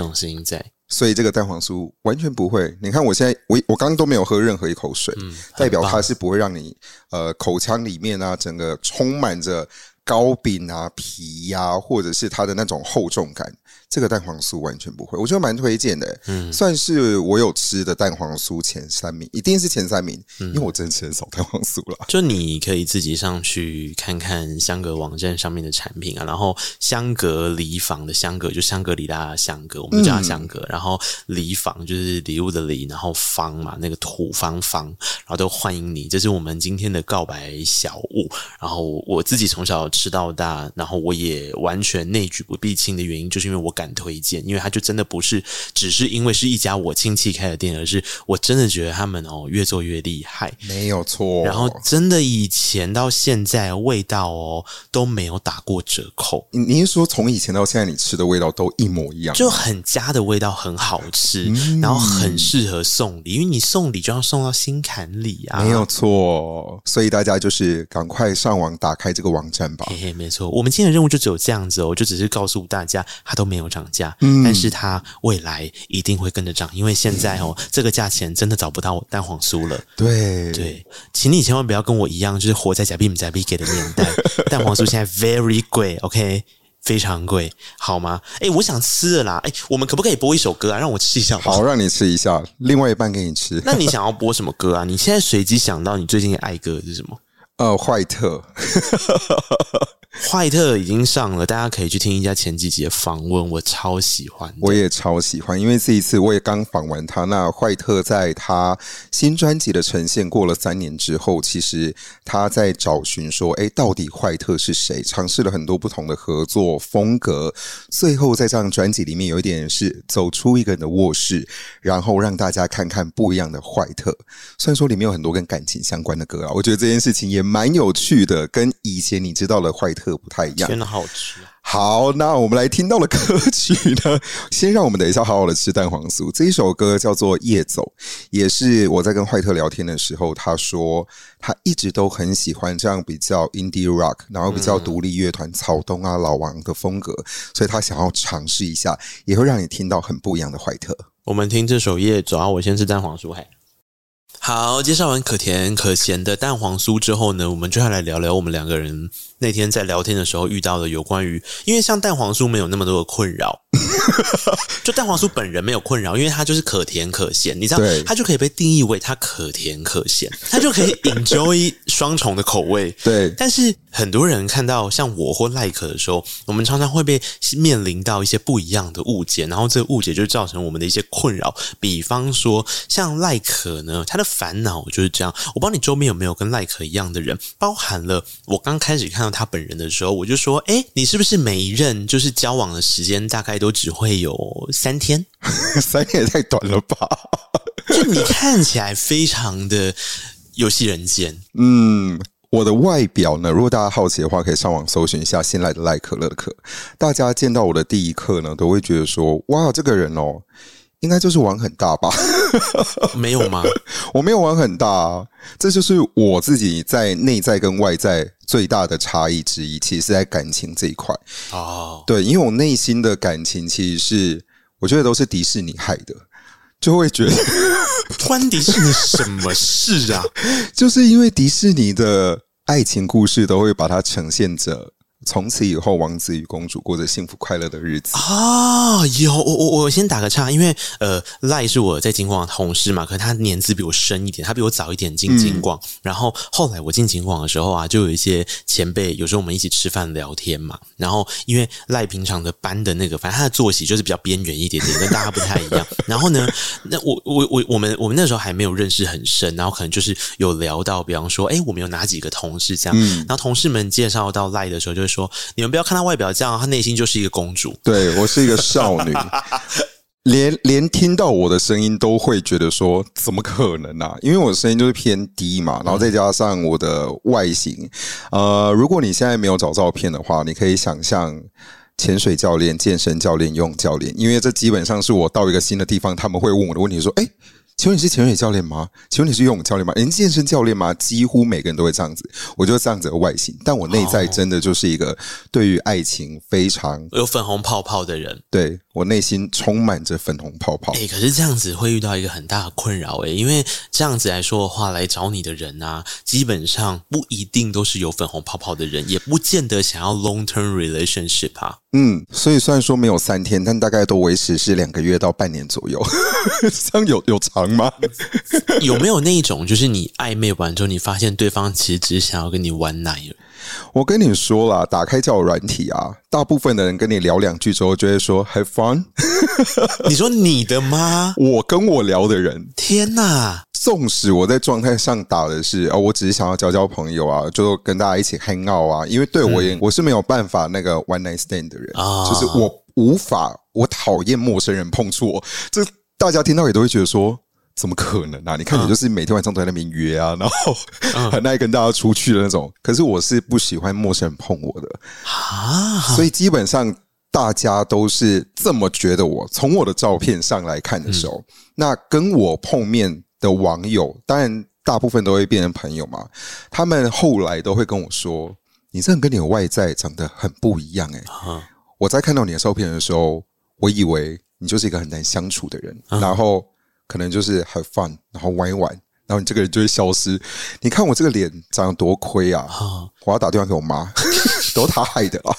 Speaker 3: 种声音在。
Speaker 4: 所以这个蛋黄酥完全不会。你看，我现在我我刚刚都没有喝任何一口水，嗯，代表它是不会让你呃口腔里面啊整个充满着糕饼啊皮呀、啊，或者是它的那种厚重感。这个蛋黄酥完全不会，我觉得蛮推荐的，嗯，算是我有吃的蛋黄酥前三名，一定是前三名，嗯，因为我真的吃很少蛋黄酥了。
Speaker 3: 就你可以自己上去看看香格网站上面的产品啊，然后香格里坊的香格就香格里拉的香格，我们叫它香格，嗯，然后里坊就是礼物的礼，然后坊嘛，那个土方坊，然后都欢迎你，这是我们今天的告白小物。然后我自己从小吃到大，然后我也完全内举不避亲的原因，就是因为我。敢推荐，因为他就真的不是只是因为是一家我亲戚开的店，而是我真的觉得他们哦越做越厉害，
Speaker 4: 没有错。
Speaker 3: 然后真的以前到现在味道哦都没有打过折扣。
Speaker 4: 你是说从以前到现在你吃的味道都一模一样，
Speaker 3: 就很家的味道，很好吃，嗯、然后很适合送礼，因为你送礼就要送到心坎里啊，
Speaker 4: 没有错。所以大家就是赶快上网打开这个网站吧。
Speaker 3: 嘿嘿，没错，我们今天的任务就只有这样子哦，就只是告诉大家它都没有涨价，嗯，但是它未来一定会跟着涨，因为现在哦，这个价钱真的找不到蛋黄酥了。
Speaker 4: 对
Speaker 3: 对，请你千万不要跟我一样，就是活在假币假币给的年代。*laughs* 蛋黄酥现在 very 贵，OK，非常贵，好吗？哎，我想吃了啦，哎，我们可不可以播一首歌啊？让我吃一下好。
Speaker 4: 好，让你吃一下，另外一半给你吃。*laughs*
Speaker 3: 那你想要播什么歌啊？你现在随机想到你最近的爱歌是什么？
Speaker 4: 呃，坏特。*laughs*
Speaker 3: 坏特已经上了，大家可以去听一下前几集的访问，我超喜欢，
Speaker 4: 我也超喜欢，因为这一次我也刚访完他。那坏特在他新专辑的呈现过了三年之后，其实他在找寻说，哎，到底坏特是谁？尝试了很多不同的合作风格，最后在这张专辑里面有一点是走出一个人的卧室，然后让大家看看不一样的坏特。虽然说里面有很多跟感情相关的歌啊，我觉得这件事情也蛮有趣的，跟以前你知道的坏特。不太一样，
Speaker 3: 真的好吃。
Speaker 4: 好，那我们来听到的歌曲呢？先让我们等一下好好的吃蛋黄酥。这一首歌叫做《夜走》，也是我在跟坏特聊天的时候，他说他一直都很喜欢这样比较 indie rock，然后比较独立乐团草东啊、老王的风格，所以他想要尝试一下，也会让你听到很不一样的坏特。
Speaker 3: 我们听这首《夜走》啊，我先吃蛋黄酥，嘿。好，介绍完可甜可咸的蛋黄酥之后呢，我们就要来聊聊我们两个人那天在聊天的时候遇到的有关于，因为像蛋黄酥没有那么多的困扰，*laughs* 就蛋黄酥本人没有困扰，因为它就是可甜可咸，你知道，它就可以被定义为它可甜可咸，*laughs* 它就可以 enjoy 双重的口味。
Speaker 4: 对，
Speaker 3: 但是很多人看到像我或赖可的时候，我们常常会被面临到一些不一样的误解，然后这个误解就造成我们的一些困扰。比方说，像赖可呢，他的烦恼就是这样。我不知道你周边有没有跟赖可一样的人，包含了我刚开始看到他本人的时候，我就说：“哎，你是不是每一任就是交往的时间大概都只会有三天？*laughs*
Speaker 4: 三天也太短了吧？
Speaker 3: 就你看起来非常的游戏人间。”
Speaker 4: 嗯。我的外表呢？如果大家好奇的话，可以上网搜寻一下新来的赖可乐的可。大家见到我的第一刻呢，都会觉得说：“哇，这个人哦，应该就是玩很大吧？”
Speaker 3: 没有吗？*laughs*
Speaker 4: 我没有玩很大啊，这就是我自己在内在跟外在最大的差异之一。其实是在感情这一块
Speaker 3: 哦，
Speaker 4: 对，因为我内心的感情其实是我觉得都是迪士尼害的，就会觉得。*laughs*
Speaker 3: 关迪士尼什么事啊？*laughs*
Speaker 4: 就是因为迪士尼的爱情故事都会把它呈现着。从此以后，王子与公主过着幸福快乐的日子
Speaker 3: 啊！有我我我先打个岔，因为呃，赖是我在金广的同事嘛，可是他年资比我深一点，他比我早一点进金广。嗯、然后后来我进金广的时候啊，就有一些前辈，有时候我们一起吃饭聊天嘛。然后因为赖平常的班的那个，反正他的作息就是比较边缘一点点，跟大家不太一样。*laughs* 然后呢，那我我我我们我们那时候还没有认识很深，然后可能就是有聊到，比方说，哎，我们有哪几个同事这样。嗯、然后同事们介绍到赖的时候，就是。说你们不要看她外表这样，她内心就是一个公主。*laughs*
Speaker 4: 对，我是一个少女，*laughs* 连连听到我的声音都会觉得说怎么可能啊？因为我的声音就是偏低嘛，然后再加上我的外形，呃，如果你现在没有找照片的话，你可以想象潜水教练、健身教练、游泳教练，因为这基本上是我到一个新的地方，他们会问我的问题说：“哎。”请问你是潜水教练吗？请问你是游泳教练吗？人健身教练吗？几乎每个人都会这样子，我就这样子的外形，但我内在真的就是一个对于爱情非常
Speaker 3: 有粉红泡泡的人。
Speaker 4: 对，我内心充满着粉红泡泡。
Speaker 3: 哎、欸，可是这样子会遇到一个很大的困扰哎，因为这样子来说的话，来找你的人啊，基本上不一定都是有粉红泡泡的人，也不见得想要 long term relationship 啊。
Speaker 4: 嗯，所以虽然说没有三天，但大概都维持是两个月到半年左右，*laughs* 这样有有长吗？
Speaker 3: 有没有那一种，就是你暧昧完之后，你发现对方其实只是想要跟你玩奶？
Speaker 4: 我跟你说啦，打开交友软体啊，大部分的人跟你聊两句之后，就会说 “have fun”。*laughs*
Speaker 3: 你说你的吗？*laughs*
Speaker 4: 我跟我聊的人，
Speaker 3: 天哪！
Speaker 4: 纵使我在状态上打的是啊，我只是想要交交朋友啊，就跟大家一起 hang out 啊，因为对我也、嗯、我是没有办法那个 one night stand 的人，哦、就是我无法，我讨厌陌生人碰触我。这大家听到也都会觉得说。怎么可能啊？你看你就是每天晚上都在那边约啊，*laughs* 然后很爱跟大家出去的那种。可是我是不喜欢陌生人碰我的啊，所以基本上大家都是这么觉得我。从我的照片上来看的时候，那跟我碰面的网友，当然大部分都会变成朋友嘛。他们后来都会跟我说：“你这人跟你的外在长得很不一样。”哎，我在看到你的照片的时候，我以为你就是一个很难相处的人，然后。可能就是 have fun，然后玩一玩，然后你这个人就会消失。你看我这个脸长得多亏啊！我要打电话给我妈，*laughs* 都他害的啦！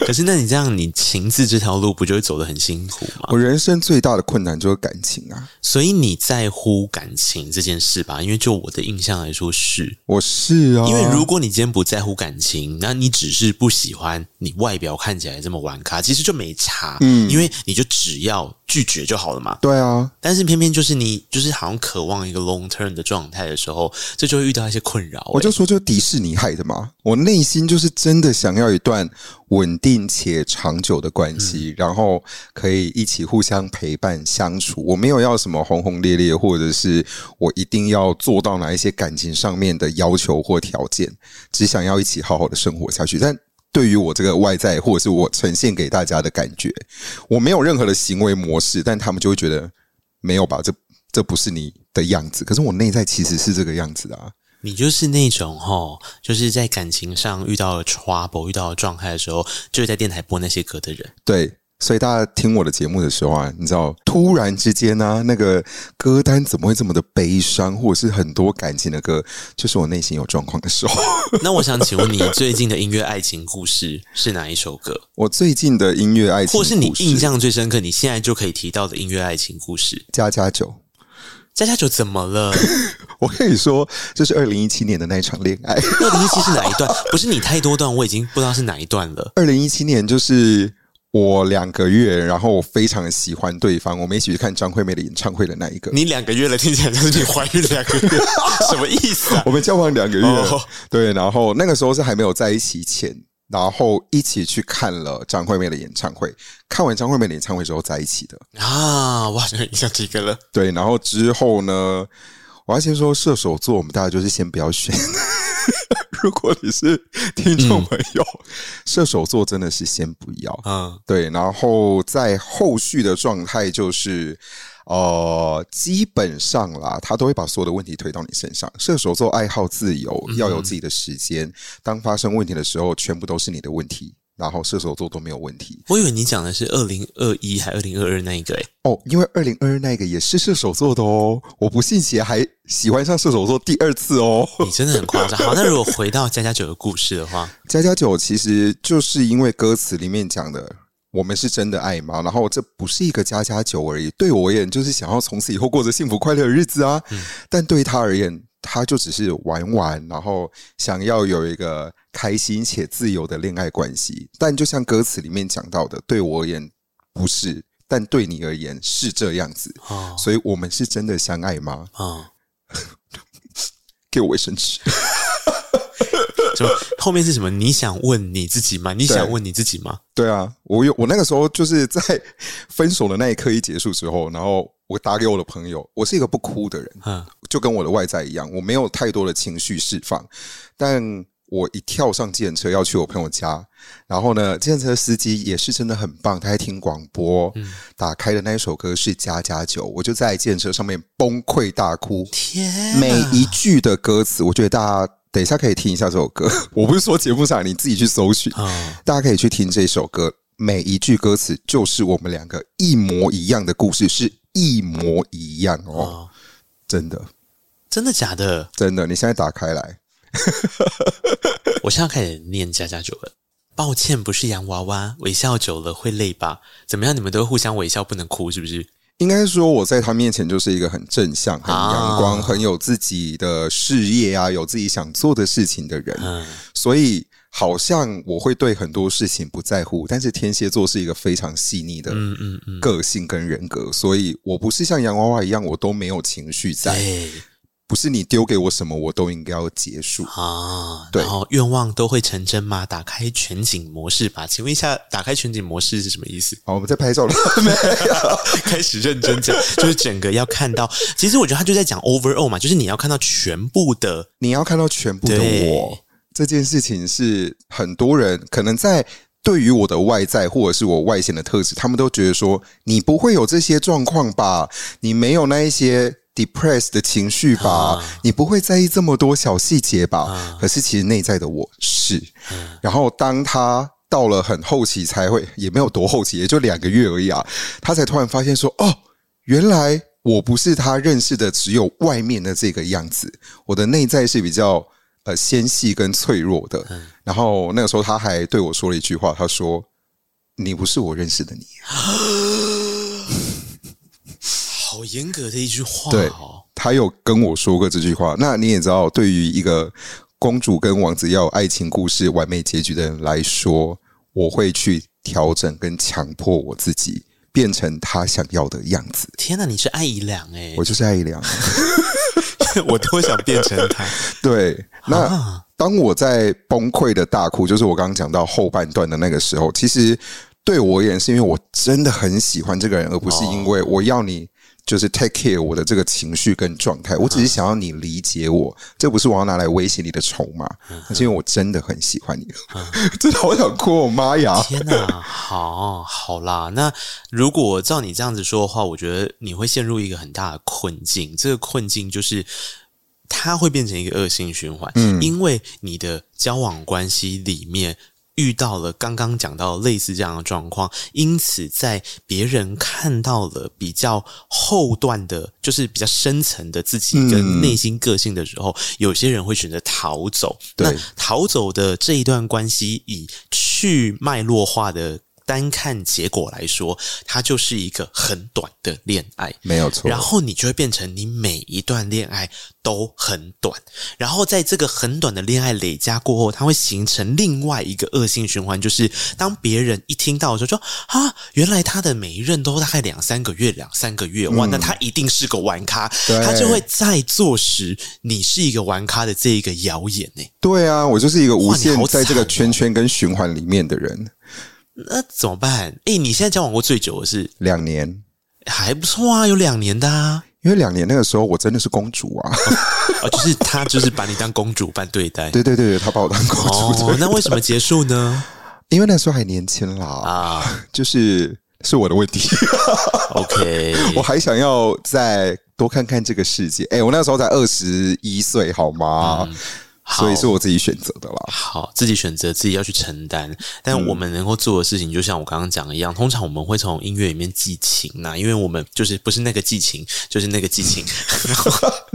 Speaker 3: 可是，那你这样，你情字这条路不就会走得很辛苦吗？
Speaker 4: 我人生最大的困难就是感情啊！
Speaker 3: 所以你在乎感情这件事吧？因为就我的印象来说是，
Speaker 4: 我是啊。
Speaker 3: 因为如果你今天不在乎感情，那你只是不喜欢你外表看起来这么玩咖，其实就没差。嗯，因为你就只要。拒绝就好了嘛。
Speaker 4: 对啊，
Speaker 3: 但是偏偏就是你，就是好像渴望一个 long term 的状态的时候，这就会遇到一些困扰欸。
Speaker 4: 我就说，就迪士尼害的嘛。我内心就是真的想要一段稳定且长久的关系，嗯、然后可以一起互相陪伴相处。我没有要什么轰轰烈烈，或者是我一定要做到哪一些感情上面的要求或条件，只想要一起好好的生活下去。但对于我这个外在，或者是我呈现给大家的感觉，我没有任何的行为模式，但他们就会觉得没有吧？这这不是你的样子。可是我内在其实是这个样子的啊。
Speaker 3: 你就是那种哈，就是在感情上遇到了 trouble、遇到了状态的时候，就会在电台播那些歌的人。
Speaker 4: 对。所以大家听我的节目的时候啊，你知道，突然之间呢、啊，那个歌单怎么会这么的悲伤，或者是很多感情的歌，就是我内心有状况的时候。*laughs*
Speaker 3: 那我想请问你最近的音乐爱情故事是哪一首歌？*laughs*
Speaker 4: 我最近的音乐爱情，
Speaker 3: 或是你印象最深刻，你现在就可以提到的音乐爱情故事？
Speaker 4: 加加酒，
Speaker 3: 家家酒怎么了？*laughs*
Speaker 4: 我跟你说，这是二零一七年的那一场恋爱。
Speaker 3: 二零一七是哪一段？不是你太多段，我已经不知道是哪一段了。
Speaker 4: 二零一七年就是我两个月，然后我非常喜欢对方，我们一起去看张惠妹的演唱会的那一个。
Speaker 3: 你两个月了，听起来像是你怀孕两个月，*laughs* 什么意思啊？*laughs*
Speaker 4: 我们交往两个月，哦，对，然后那个时候是还没有在一起前，然后一起去看了张惠妹的演唱会。看完张惠妹的演唱会之后在一起的
Speaker 3: 啊，我好像印象这个了。
Speaker 4: 对，然后之后呢？我要先说射手座，我们大家就是先不要选。*laughs* 如果你是听众朋友，嗯、射手座真的是先不要。嗯，对。然后在后续的状态就是，呃，基本上啦，他都会把所有的问题推到你身上。射手座爱好自由，要有自己的时间。当发生问题的时候，全部都是你的问题。然后射手座都没有问题。
Speaker 3: 我以为你讲的是二零二一还二零二二那一个诶、欸、
Speaker 4: 哦，因为二零二二那个也是射手座的哦。我不信邪还喜欢上射手座第二次哦。*laughs*
Speaker 3: 你真的很夸张。好，那如果回到佳佳九的故事的话，
Speaker 4: 佳佳九其实就是因为歌词里面讲的“我们是真的爱吗”，然后这不是一个家家酒而已。对我而言，就是想要从此以后过着幸福快乐的日子啊。嗯、但对他而言，他就只是玩玩，然后想要有一个。开心且自由的恋爱关系，但就像歌词里面讲到的，对我而言不是，但对你而言是这样子。哦，所以我们是真的相爱吗？啊、哦，*laughs* 给我卫生纸。*laughs*
Speaker 3: 就后面是什么？你想问你自己吗？你想问你自己吗？
Speaker 4: 对，对啊，我有我那个时候就是在分手的那一刻一结束之后，然后我打给我的朋友，我是一个不哭的人，嗯，就跟我的外在一样，我没有太多的情绪释放，但。我一跳上计程车要去我朋友家，然后呢，计程车司机也是真的很棒，他在听广播，嗯、打开的那一首歌是《加加酒》，我就在计程车上面崩溃大哭。天，每一句的歌词，我觉得大家等一下可以听一下这首歌。*laughs* 我不是说节目上，你自己去搜寻，哦、大家可以去听这首歌，每一句歌词就是我们两个一模一样的故事，是一模一样哦，哦真的，
Speaker 3: 真的假的？
Speaker 4: 真的，你现在打开来。*laughs*
Speaker 3: 我现在开始念家家酒了。抱歉，不是洋娃娃，微笑久了会累吧？怎么样？你们都互相微笑，不能哭，是不是？
Speaker 4: 应该说我在他面前就是一个很正向、很阳光、很有自己的事业啊，有自己想做的事情的人。嗯，所以好像我会对很多事情不在乎。但是天蝎座是一个非常细腻的个性跟人格，所以我不是像洋娃娃一样，我都没有情绪在。不是你丢给我什么，我都应该要结束啊。对，然
Speaker 3: 后愿望都会成真吗？打开全景模式吧。请问一下，打开全景模式是什么意思？
Speaker 4: 好，我们在拍照了，*laughs*
Speaker 3: 没有开始认真讲，*laughs* 就是整个要看到。其实我觉得他就在讲 overall 嘛，就是你要看到全部的，
Speaker 4: 你要看到全部的我。这件事情是很多人可能在对于我的外在或者是我外显的特质，他们都觉得说你不会有这些状况吧？你没有那一些。Depressed 的情绪吧，啊、你不会在意这么多小细节吧？啊、可是其实内在的我是。嗯、然后当他到了很后期才会，也没有多后期，也就两个月而已啊，他才突然发现说：“哦，原来我不是他认识的只有外面的这个样子，我的内在是比较呃纤细跟脆弱的。嗯”然后那个时候他还对我说了一句话，他说：“你不是我认识的你。” *gasps*
Speaker 3: 好严格的一句话，
Speaker 4: 对，他有跟我说过这句话。那你也知道，对于一个公主跟王子要有爱情故事完美结局的人来说，我会去调整跟强迫我自己变成他想要的样子。
Speaker 3: 天哪，你是爱姨良哎，
Speaker 4: 我就是爱姨良，*laughs*
Speaker 3: 我多想变成他。*laughs*
Speaker 4: 对，那当我在崩溃的大哭，就是我刚刚讲到后半段的那个时候，其实对我而言是因为我真的很喜欢这个人，而不是因为我要你。就是 take care 我的这个情绪跟状态，我只是想要你理解我，这不是我要拿来威胁你的筹码，那是因为我真的很喜欢你，*laughs* 真的好想哭，我妈呀！
Speaker 3: 天哪，*laughs* 好好啦，那如果照你这样子说的话，我觉得你会陷入一个很大的困境，这个困境就是它会变成一个恶性循环，嗯，因为你的交往关系里面遇到了刚刚讲到类似这样的状况，因此在别人看到了比较后段的，就是比较深层的自己跟内心个性的时候，有些人会选择逃走。那逃走的这一段关系，以去脉络化的。单看结果来说，它就是一个很短的恋爱，
Speaker 4: 没有错。
Speaker 3: 然后你就会变成你每一段恋爱都很短，然后在这个很短的恋爱累加过后，它会形成另外一个恶性循环，就是当别人一听到的时候说啊，原来他的每一任都大概两三个月，两三个月，哇，那他一定是个玩咖，他就会再坐实你是一个玩咖的这一个谣言呢。
Speaker 4: 对啊，我就是一个无限
Speaker 3: 哇
Speaker 4: 在这个圈圈跟循环里面的人。
Speaker 3: 那怎么办？哎、欸，你现在交往过最久的是
Speaker 4: 两年，
Speaker 3: 还不错啊，有两年的啊。
Speaker 4: 因为两年那个时候我真的是公主啊，
Speaker 3: 哦，就是他就是把你当公主般对待。*laughs*
Speaker 4: 对对对，他把我当公主。
Speaker 3: 哦，那为什么结束呢？
Speaker 4: 因为那时候还年轻啦啊，就是是我的问题。*laughs*
Speaker 3: OK，*laughs*
Speaker 4: 我还想要再多看看这个世界。诶，我那时候才二十一岁，好吗？嗯所以是我自己选择的啦。
Speaker 3: 好，自己选择自己要去承担。但我们能够做的事情，就像我刚刚讲的一样，通常我们会从音乐里面寄情呐，因为我们就是不是那个寄情，就是那个寄情。*laughs*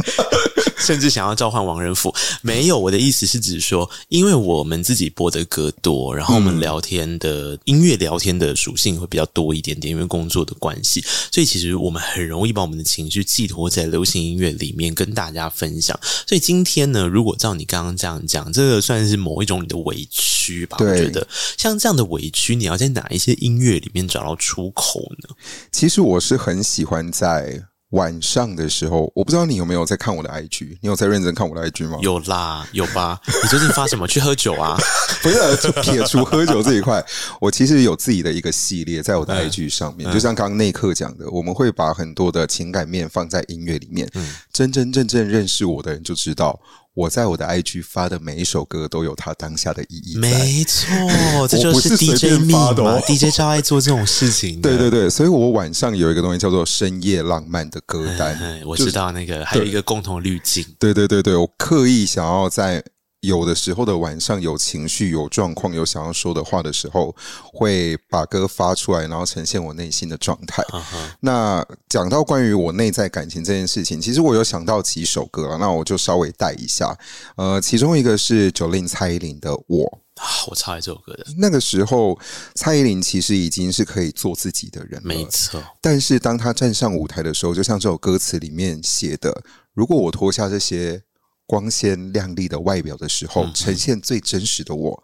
Speaker 3: *laughs* 甚至想要召唤王仁甫，没有。我的意思是指说，因为我们自己播的歌多，然后我们聊天的、嗯、音乐聊天的属性会比较多一点点，因为工作的关系，所以其实我们很容易把我们的情绪寄托在流行音乐里面跟大家分享。所以今天呢，如果照你刚刚这样讲，这个算是某一种你的委屈吧？我觉得像这样的委屈，你要在哪一些音乐里面找到出口呢？
Speaker 4: 其实我是很喜欢在。晚上的时候，我不知道你有没有在看我的 IG，你有在认真看我的 IG 吗？
Speaker 3: 有啦，有吧？你最近发什么？去喝酒啊？*laughs*
Speaker 4: 不是，就撇除喝酒这一块，我其实有自己的一个系列在我的 IG 上面，嗯、就像刚刚内克讲的，我们会把很多的情感面放在音乐里面，嗯、真真正正认识我的人就知道。我在我的 IG 发的每一首歌都有它当下的意义。没
Speaker 3: 错，*laughs* 这就是 DJ 密码。*laughs* *laughs* DJ 超爱做这种事情。
Speaker 4: 对对对，所以我晚上有一个东西叫做深夜浪漫的歌单。
Speaker 3: 我知道那个还有一个共同滤镜。
Speaker 4: 对对对对，我刻意想要在。有的时候的晚上有情绪、有状况、有想要说的话的时候，会把歌发出来，然后呈现我内心的状态。Uh huh. 那讲到关于我内在感情这件事情，其实我有想到几首歌，那我就稍微带一下。呃，其中一个是 Jolin 蔡依林的《我》
Speaker 3: 啊，我超爱这首歌的。
Speaker 4: 那个时候，蔡依林其实已经是可以做自己的人了，
Speaker 3: 没错。
Speaker 4: 但是当她站上舞台的时候，就像这首歌词里面写的：“如果我脱下这些。”光鲜亮丽的外表的时候，呈现最真实的我，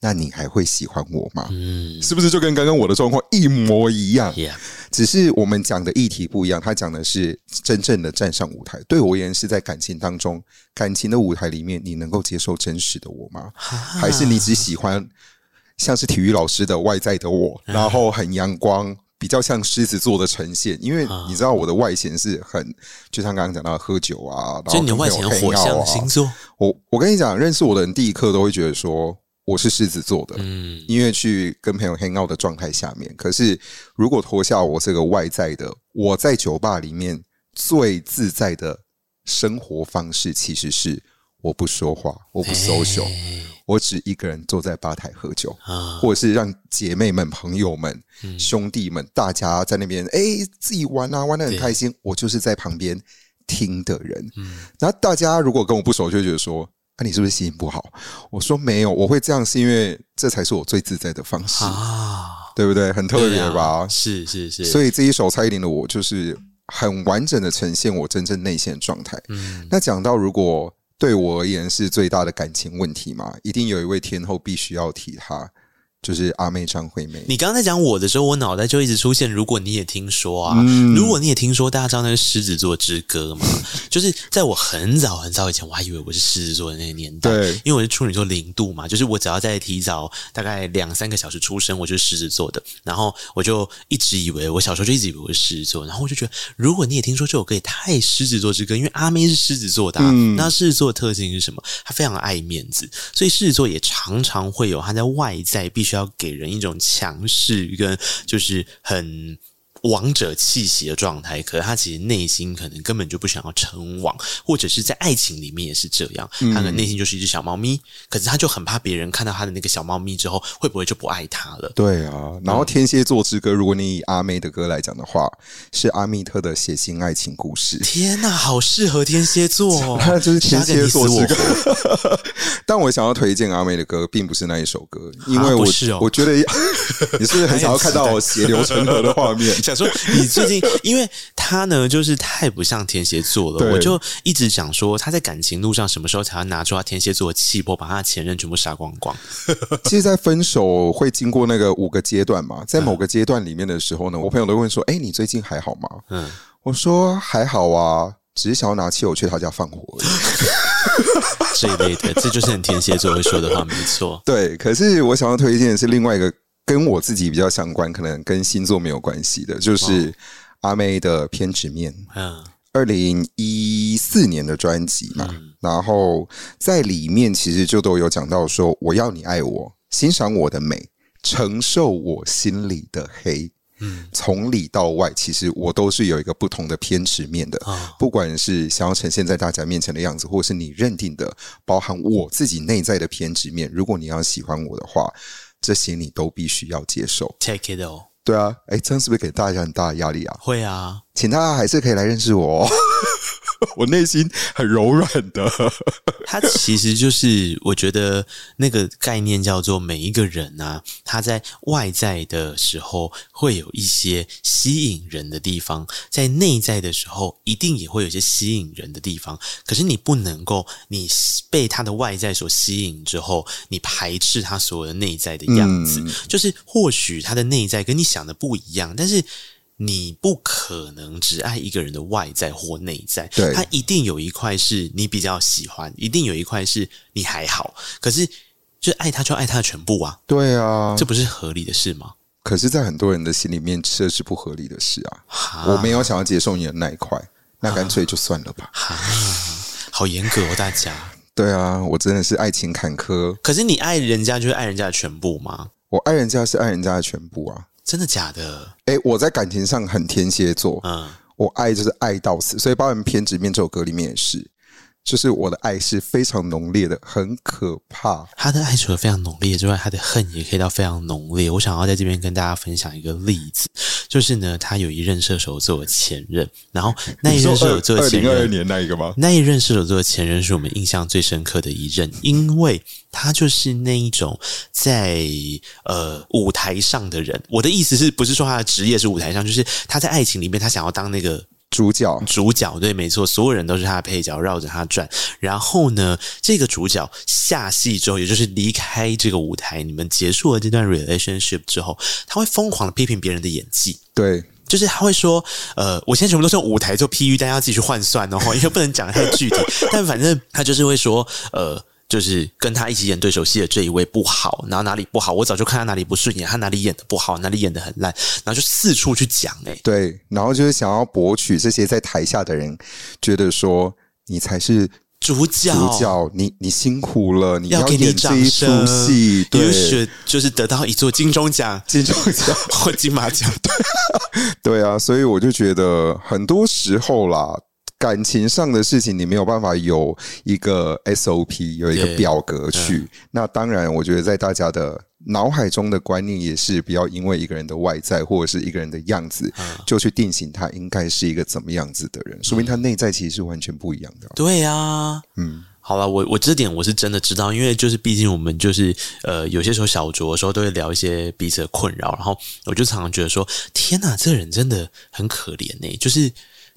Speaker 4: 那你还会喜欢我吗？嗯，是不是就跟刚刚我的状况一模一样.只是我们讲的议题不一样。他讲的是真正的站上舞台。对我而言，是在感情当中，感情的舞台里面，你能够接受真实的我吗？还是你只喜欢像是体育老师的外在的我，然后很阳光？比较像狮子座的呈现，因为你知道我的外显是很，就像刚刚讲到喝酒啊，然后
Speaker 3: 你的外显火象星座。
Speaker 4: 我我跟你讲，认识我的人第一刻都会觉得说我是狮子座的，嗯，因为去跟朋友 hang out 的状态下面。可是如果脱下我这个外在的，我在酒吧里面最自在的生活方式，其实是我不说话，我不 social。我只一个人坐在吧台喝酒，啊、或者是让姐妹们、朋友们、嗯、兄弟们，大家在那边哎、欸、自己玩啊，玩的很开心。我就是在旁边听的人。嗯，然后大家如果跟我不熟，就会觉得说：“啊，你是不是心情不好？”我说：“没有，我会这样是因为这才是我最自在的方式啊，对不对？很特别吧？
Speaker 3: 啊、是是是。
Speaker 4: 所以这一首蔡依林的我，就是很完整的呈现我真正内心的状态。嗯，那讲到如果。对我而言是最大的感情问题嘛，一定有一位天后必须要提她。就是阿妹张惠妹。你
Speaker 3: 刚刚在讲我的时候，我脑袋就一直出现。如果你也听说啊，嗯、如果你也听说，大家知道那是狮子座之歌吗？*laughs* 就是在我很早很早以前，我还以为我是狮子座的那个年代，对，因为我是处女座零度嘛，就是我只要在提早大概两三个小时出生，我就是狮子座的。然后我就一直以为，我小时候就一直以为我是狮子座。然后我就觉得，如果你也听说这首歌也太狮子座之歌，因为阿妹是狮子座的、啊，嗯、那狮子座的特性是什么？他非常爱面子，所以狮子座也常常会有他在外在必须。要给人一种强势跟就是很王者气息的状态，可是他其实内心可能根本就不想要称王，或者是在爱情里面也是这样，他的内心就是一只小猫咪，可是他就很怕别人看到他的那个小猫咪之后，会不会就不爱他了？
Speaker 4: 对啊，然后天蝎座之歌，如果你以阿妹的歌来讲的话，是阿密特的血腥爱情故事。
Speaker 3: 天哪，好适合天蝎座哦，*laughs*
Speaker 4: 他就是天蝎座之歌。*laughs* 但我想要推荐阿妹的歌，并不是那一首歌，因为我、哦、我觉得 *laughs* 你是不是很想要看到我血流成河的画面？
Speaker 3: 想说你最近，*laughs* 因为他呢，就是太不像天蝎座了，我就一直想说他在感情路上什么时候才要拿出他天蝎座的气魄，把他的前任全部杀光光？
Speaker 4: 其实，在分手会经过那个五个阶段嘛，在某个阶段里面的时候呢，我朋友都问说：“哎，你最近还好吗？”嗯，我说还好啊，只是想要拿汽油去他家放火。*laughs*
Speaker 3: 这一类的，这就是很天蝎座会说的话，没错。
Speaker 4: 对，可是我想要推荐的是另外一个跟我自己比较相关，可能跟星座没有关系的，就是阿妹的《偏执面》。嗯，二零一四年的专辑嘛，然后在里面其实就都有讲到说，我要你爱我，欣赏我的美，承受我心里的黑。嗯，从里到外，其实我都是有一个不同的偏执面的。不管是想要呈现在大家面前的样子，或是你认定的，包含我自己内在的偏执面。如果你要喜欢我的话，这些你都必须要接受。
Speaker 3: Take it all。
Speaker 4: 对啊，哎，这样是不是给大家很大的压力啊？
Speaker 3: 会啊，
Speaker 4: 请大家还是可以来认识我哦。*laughs* 我内心很柔软的，
Speaker 3: 他 *laughs* 其实就是我觉得那个概念叫做每一个人啊，他在外在的时候会有一些吸引人的地方，在内在的时候一定也会有一些吸引人的地方。可是你不能够，你被他的外在所吸引之后，你排斥他所有的内在的样子。就是或许他的内在跟你想的不一样，但是。你不可能只爱一个人的外在或内在，
Speaker 4: 对，
Speaker 3: 他一定有一块是你比较喜欢，一定有一块是你还好。可是，就爱他就爱他的全部啊，
Speaker 4: 对啊，
Speaker 3: 这不是合理的事吗？
Speaker 4: 可是，在很多人的心里面，这是不合理的事啊。我没有想要接受你的那一块，那干脆就算了吧。
Speaker 3: 哈，好严格哦，大家。
Speaker 4: 对啊，我真的是爱情坎坷。
Speaker 3: 可是，你爱人家就是爱人家的全部吗？
Speaker 4: 我爱人家是爱人家的全部啊。
Speaker 3: 真的假的？
Speaker 4: 哎，我在感情上很天蝎座，嗯，我爱就是爱到死，所以包含《偏执面》这首歌里面也是。就是我的爱是非常浓烈的，很可怕。
Speaker 3: 他的爱除了非常浓烈之外，他的恨也可以到非常浓烈。我想要在这边跟大家分享一个例子，就是呢，他有一任射手座的前任，然后 *laughs* 那一任射手座的前任，
Speaker 4: 二零二二年那一个吗？
Speaker 3: 那一任射手座的前任是我们印象最深刻的一任，因为他就是那一种在呃舞台上的人。我的意思是不是说他的职业是舞台上，就是他在爱情里面，他想要当那个。
Speaker 4: 主角，
Speaker 3: 主角，对，没错，所有人都是他的配角，绕着他转。然后呢，这个主角下戏之后，也就是离开这个舞台，你们结束了这段 relationship 之后，他会疯狂的批评别人的演技。
Speaker 4: 对，
Speaker 3: 就是他会说：“呃，我现在全部都是用舞台做譬喻，大家要自己去换算哦，*laughs* 因为不能讲得太具体。但反正他就是会说，呃。”就是跟他一起演对手戏的这一位不好，然后哪里不好，我早就看他哪里不顺眼，他哪里演的不好，哪里演的很烂，然后就四处去讲哎，
Speaker 4: 对，然后就是想要博取这些在台下的人觉得说你才是
Speaker 3: 主角，
Speaker 4: 主角，你你辛苦了，你
Speaker 3: 要给你掌声，
Speaker 4: 戏，对，
Speaker 3: 是就是得到一座金钟奖、
Speaker 4: 金钟奖。*laughs*
Speaker 3: 或金马奖，
Speaker 4: 对，*laughs* 对啊，所以我就觉得很多时候啦。感情上的事情，你没有办法有一个 SOP，有一个表格去。Yeah, 那当然，我觉得在大家的脑海中的观念也是，不要因为一个人的外在或者是一个人的样子，就去定型他应该是一个怎么样子的人。说明他内在其实是完全不一样的。
Speaker 3: 对啊，嗯，好了，我我这点我是真的知道，因为就是毕竟我们就是呃，有些时候小酌的时候都会聊一些彼此的困扰，然后我就常常觉得说，天哪，这个人真的很可怜呢、欸，就是。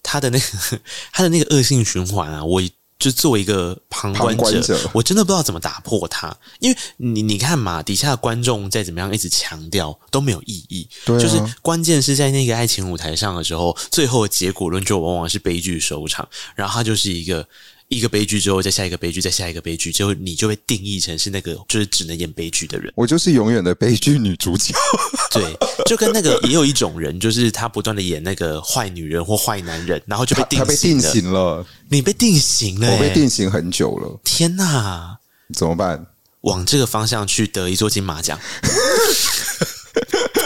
Speaker 3: 他的那个，*laughs* 他的那个恶性循环啊，我就作为一个旁观者，观者我真的不知道怎么打破它。因为你你看嘛，底下的观众再怎么样一直强调都没有意义。对啊，就是关键是在那个爱情舞台上的时候，最后的结果论就往往是悲剧收场，然后他就是一个。一个悲剧之后，再下一个悲剧，再下一个悲剧，就你就会定义成是那个就是只能演悲剧的人。
Speaker 4: 我就是永远的悲剧女主角。*laughs*
Speaker 3: 对，就跟那个也有一种人，就是他不断的演那个坏女人或坏男人，然后就被定型了。他被定型了，你被定型了，
Speaker 4: 我被定型很久了。
Speaker 3: 天哪，
Speaker 4: 怎么办？
Speaker 3: 往这个方向去得一座金马奖。*laughs*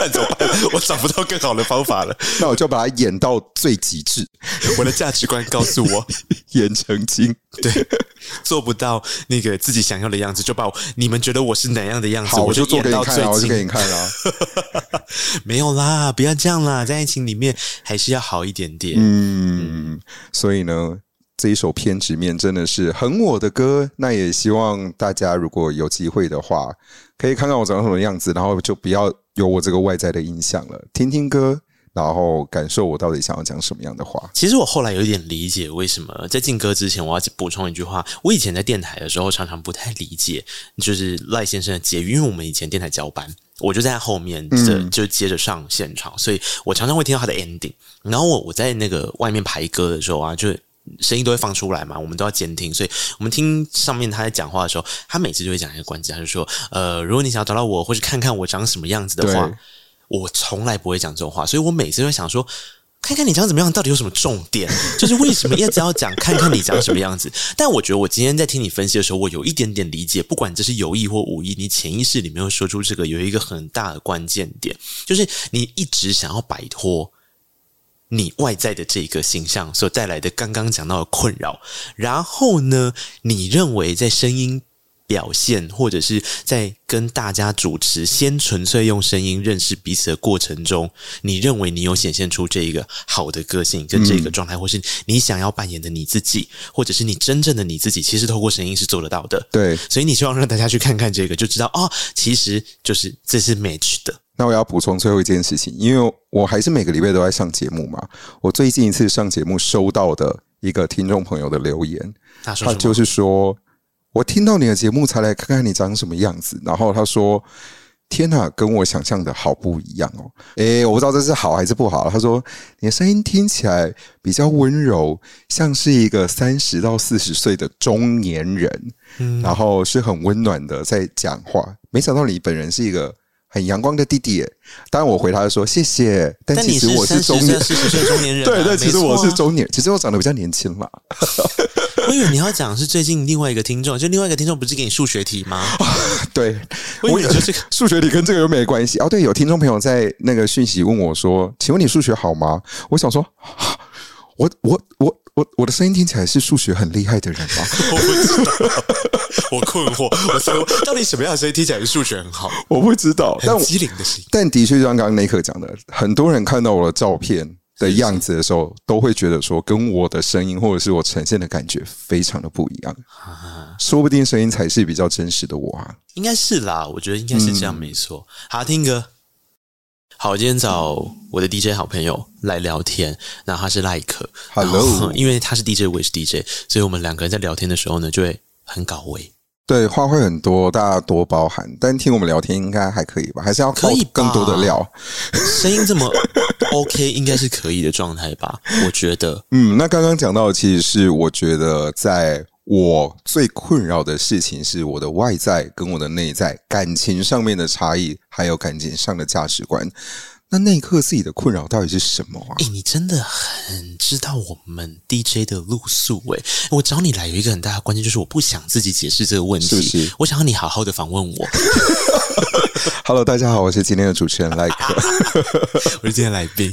Speaker 3: 怎么办？我找不到更好的方法了。*laughs*
Speaker 4: 那我就把它演到最极致。
Speaker 3: 我的价值观告诉我，
Speaker 4: 演成精。
Speaker 3: 对，做不到那个自己想要的样子，就把我你们觉得我是哪样的样子，
Speaker 4: 我就做给你
Speaker 3: 看，
Speaker 4: 我就给你看啊。*laughs*
Speaker 3: 没有啦，不要这样啦，在爱情里面还是要好一点点。
Speaker 4: 嗯，所以呢。这一首偏执面真的是很我的歌，那也希望大家如果有机会的话，可以看看我长什么样子，然后就不要有我这个外在的印象了，听听歌，然后感受我到底想要讲什么样的话。
Speaker 3: 其实我后来有一点理解，为什么在进歌之前，我要补充一句话：我以前在电台的时候，常常不太理解，就是赖先生的结语，因为我们以前电台交班，我就在后面这就接着上现场，所以我常常会听到他的 ending。然后我我在那个外面排歌的时候啊，就。声音都会放出来嘛，我们都要监听，所以我们听上面他在讲话的时候，他每次就会讲一个关键，他就说：“呃，如果你想要找到我，或是看看我长什么样子的话，我从来不会讲这种话。”所以我每次都会想说：“看看你长怎么样，到底有什么重点？*laughs* 就是为什么一直要讲看看你长什么样子？”但我觉得我今天在听你分析的时候，我有一点点理解，不管这是有意或无意，你潜意识里面会说出这个有一个很大的关键点，就是你一直想要摆脱。你外在的这个形象所带来的刚刚讲到的困扰，然后呢，你认为在声音表现或者是在跟大家主持，先纯粹用声音认识彼此的过程中，你认为你有显现出这一个好的个性跟这个状态，嗯、或是你想要扮演的你自己，或者是你真正的你自己，其实透过声音是做得到的。
Speaker 4: 对，
Speaker 3: 所以你希望让大家去看看这个，就知道哦，其实就是这是 match 的。
Speaker 4: 那我要补充最后一件事情，因为我还是每个礼拜都在上节目嘛。我最近一次上节目收到的一个听众朋友的留言，他就是说，我听到你的节目才来看看你长什么样子。然后他说：“天哪，跟我想象的好不一样哦。”诶，我不知道这是好还是不好。他说：“你的声音听起来比较温柔，像是一个三十到四十岁的中年人，嗯然后是很温暖的在讲话。没想到你本人是一个。”很阳光的弟弟，当然我回他说谢谢，但其实我是中年，四十岁中年人，对 *laughs* 对，其实我是中年，其实我长得比较年轻嘛。*laughs*
Speaker 3: 我以为你要讲是最近另外一个听众，就另外一个听众不是给你数学题吗？*laughs*
Speaker 4: 对，我以为这个数学题跟这个又没关系。哦，对，有听众朋友在那个讯息问我说：“请问你数学好吗？”我想说，我我我。我我的声音听起来是数学很厉害的人吗？*laughs*
Speaker 3: 我不知道，我困惑，我说到底什么样的声音听起来是数学很好？*laughs*
Speaker 4: 我不知道，
Speaker 3: 但机灵的声音。
Speaker 4: 但的确，就像刚刚内克讲的，很多人看到我的照片的样子的时候，都会觉得说，跟我的声音或者是我呈现的感觉非常的不一样。说不定声音才是比较真实的我啊，
Speaker 3: 应该是啦，我觉得应该是这样，没错。好，听歌。好，今天找我的 DJ 好朋友来聊天，然后他是赖可
Speaker 4: ，Hello，
Speaker 3: 因为他是 DJ，我也是 DJ，所以我们两个人在聊天的时候呢，就会很搞味。
Speaker 4: 对，话会很多，大家多包涵。但听我们聊天应该还可以吧？还是要可以更多的料？
Speaker 3: 声音这么 *laughs* OK，应该是可以的状态吧？我觉得，
Speaker 4: 嗯，那刚刚讲到的其实是我觉得在。我最困扰的事情是我的外在跟我的内在感情上面的差异，还有感情上的价值观。那那一刻自己的困扰到底是什么啊？
Speaker 3: 诶、欸，你真的很知道我们 DJ 的路数诶。我找你来有一个很大的关键，就是我不想自己解释这个问题，
Speaker 4: 是不是？
Speaker 3: 我想要你好好的访问我。*laughs*
Speaker 4: Hello，大家好，我是今天的主持人赖可，*laughs*
Speaker 3: 我是今天来宾。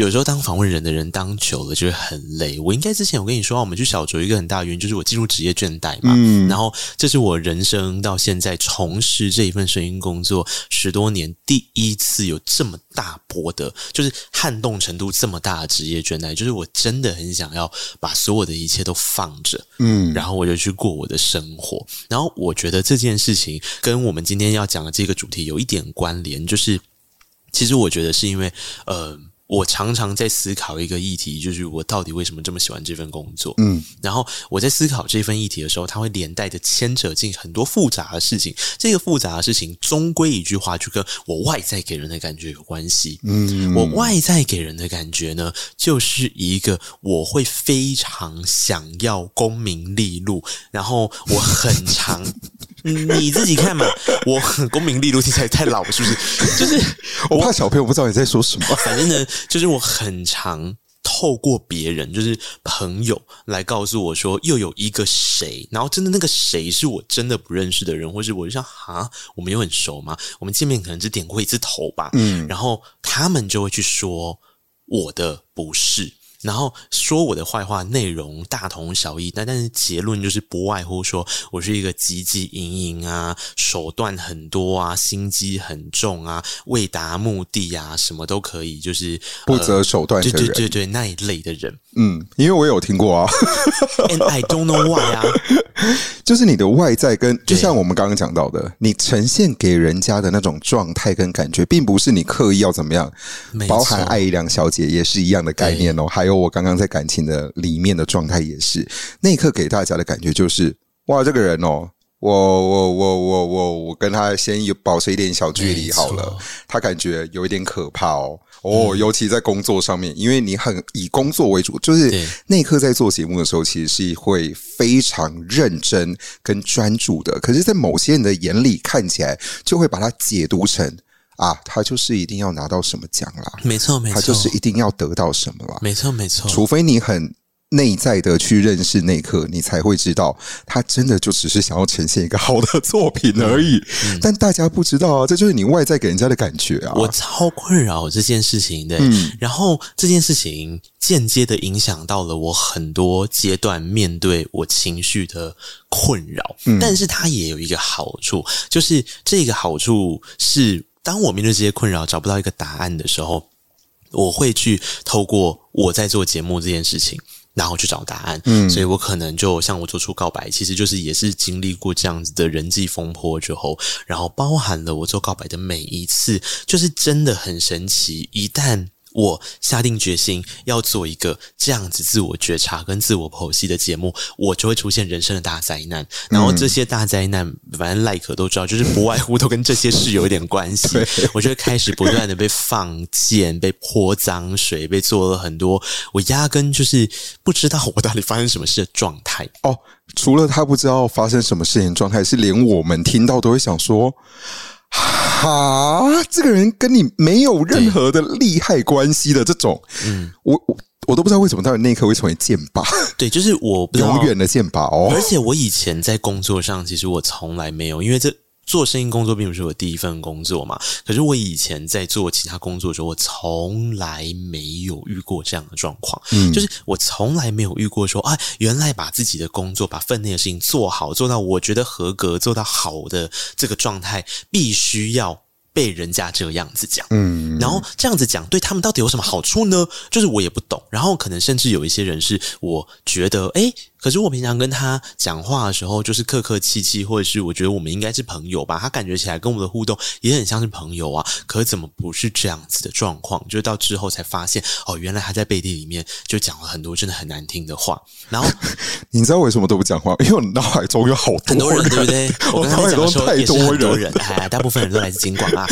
Speaker 3: 有时候当访问人的人当久了就会很累。我应该之前我跟你说，我们去小酌一个很大的原因就是我进入职业倦怠嘛。嗯，然后这是我人生到现在从事这一份声音工作十多年第一次有这么大波的，就是撼动程度这么大的职业倦怠。就是我真的很想要把所有的一切都放着，嗯，然后我就去过我的生活。然后我觉得这件事情跟我们今天要讲的这个主题有一点关联，就是其实我觉得是因为呃。我常常在思考一个议题，就是我到底为什么这么喜欢这份工作？嗯，然后我在思考这份议题的时候，它会连带着牵扯进很多复杂的事情。这个复杂的事情，终归一句话，就跟我外在给人的感觉有关系。嗯，我外在给人的感觉呢，就是一个我会非常想要功名利禄，然后我很常。你自己看嘛，我很功名利禄听起来太老了，是不是？就是
Speaker 4: 我怕小朋友不知道你在说什么。
Speaker 3: 反正呢，就是我很常透过别人，就是朋友来告诉我说，又有一个谁，然后真的那个谁是我真的不认识的人，或是我就想啊，我们有很熟吗？我们见面可能只点过一次头吧，嗯，然后他们就会去说我的不是。然后说我的坏话，内容大同小异，但但是结论就是不外乎说我是一个汲汲营营啊，手段很多啊，心机很重啊，为达目的啊，什么都可以，就是
Speaker 4: 不择手段的人，
Speaker 3: 对对对对，那一类的人。
Speaker 4: 嗯，因为我有听过啊，*laughs*
Speaker 3: And I don't know why 啊，*laughs*
Speaker 4: 就是你的外在跟就像我们刚刚讲到的，你呈现给人家的那种状态跟感觉，并不是你刻意要怎么样，包含艾怡良小姐也是一样的概念哦，还有。我刚刚在感情的里面的状态也是，那一刻给大家的感觉就是，哇，这个人哦，我我我我我我跟他先有保持一点小距离好了，他感觉有一点可怕哦，哦，尤其在工作上面，因为你很以工作为主，就是那一刻在做节目的时候，其实是会非常认真跟专注的，可是，在某些人的眼里看起来，就会把它解读成。啊，他就是一定要拿到什么奖啦？
Speaker 3: 没错，没错，
Speaker 4: 他就是一定要得到什么啦？
Speaker 3: 没错，没错。
Speaker 4: 除非你很内在的去认识那一刻，你才会知道，他真的就只是想要呈现一个好的作品 *laughs* 而已。嗯嗯、但大家不知道啊，这就是你外在给人家的感觉啊。
Speaker 3: 我超困扰这件事情的，嗯、然后这件事情间接的影响到了我很多阶段面对我情绪的困扰。嗯、但是它也有一个好处，就是这个好处是。当我面对这些困扰找不到一个答案的时候，我会去透过我在做节目这件事情，然后去找答案。嗯，所以我可能就像我做出告白，其实就是也是经历过这样子的人际风波之后，然后包含了我做告白的每一次，就是真的很神奇。一旦我下定决心要做一个这样子自我觉察跟自我剖析的节目，我就会出现人生的大灾难。然后这些大灾难，反正赖可都知道，就是不外乎都跟这些事有一点关系。我就会开始不断的被放箭、被泼脏水、被做了很多我压根就是不知道我到底发生什么事的状态。
Speaker 4: 哦，除了他不知道发生什么事情状态，是连我们听到都会想说。哈，这个人跟你没有任何的利害关系的这种，嗯，我我我都不知道为什么到底那一刻会成为剑拔，
Speaker 3: 对，就是我
Speaker 4: 永远的剑拔哦。
Speaker 3: 而且我以前在工作上，其实我从来没有，因为这。做声音工作并不是我第一份工作嘛，可是我以前在做其他工作的时候，我从来没有遇过这样的状况。嗯，就是我从来没有遇过说，啊，原来把自己的工作、把分内的事情做好，做到我觉得合格、做到好的这个状态，必须要被人家这样子讲。嗯，然后这样子讲对他们到底有什么好处呢？就是我也不懂。然后可能甚至有一些人是我觉得，诶。可是我平常跟他讲话的时候，就是客客气气，或者是我觉得我们应该是朋友吧。他感觉起来跟我们的互动也很像是朋友啊。可是怎么不是这样子的状况？就到之后才发现，哦，原来他在背地里面就讲了很多真的很难听的话。然后 *laughs*
Speaker 4: 你知道为什么都不讲话？因为我脑海中有好多
Speaker 3: 很多人，对不对？*laughs* 我刚才讲的时候也是很多人，哎，大部分人都来自金广啊。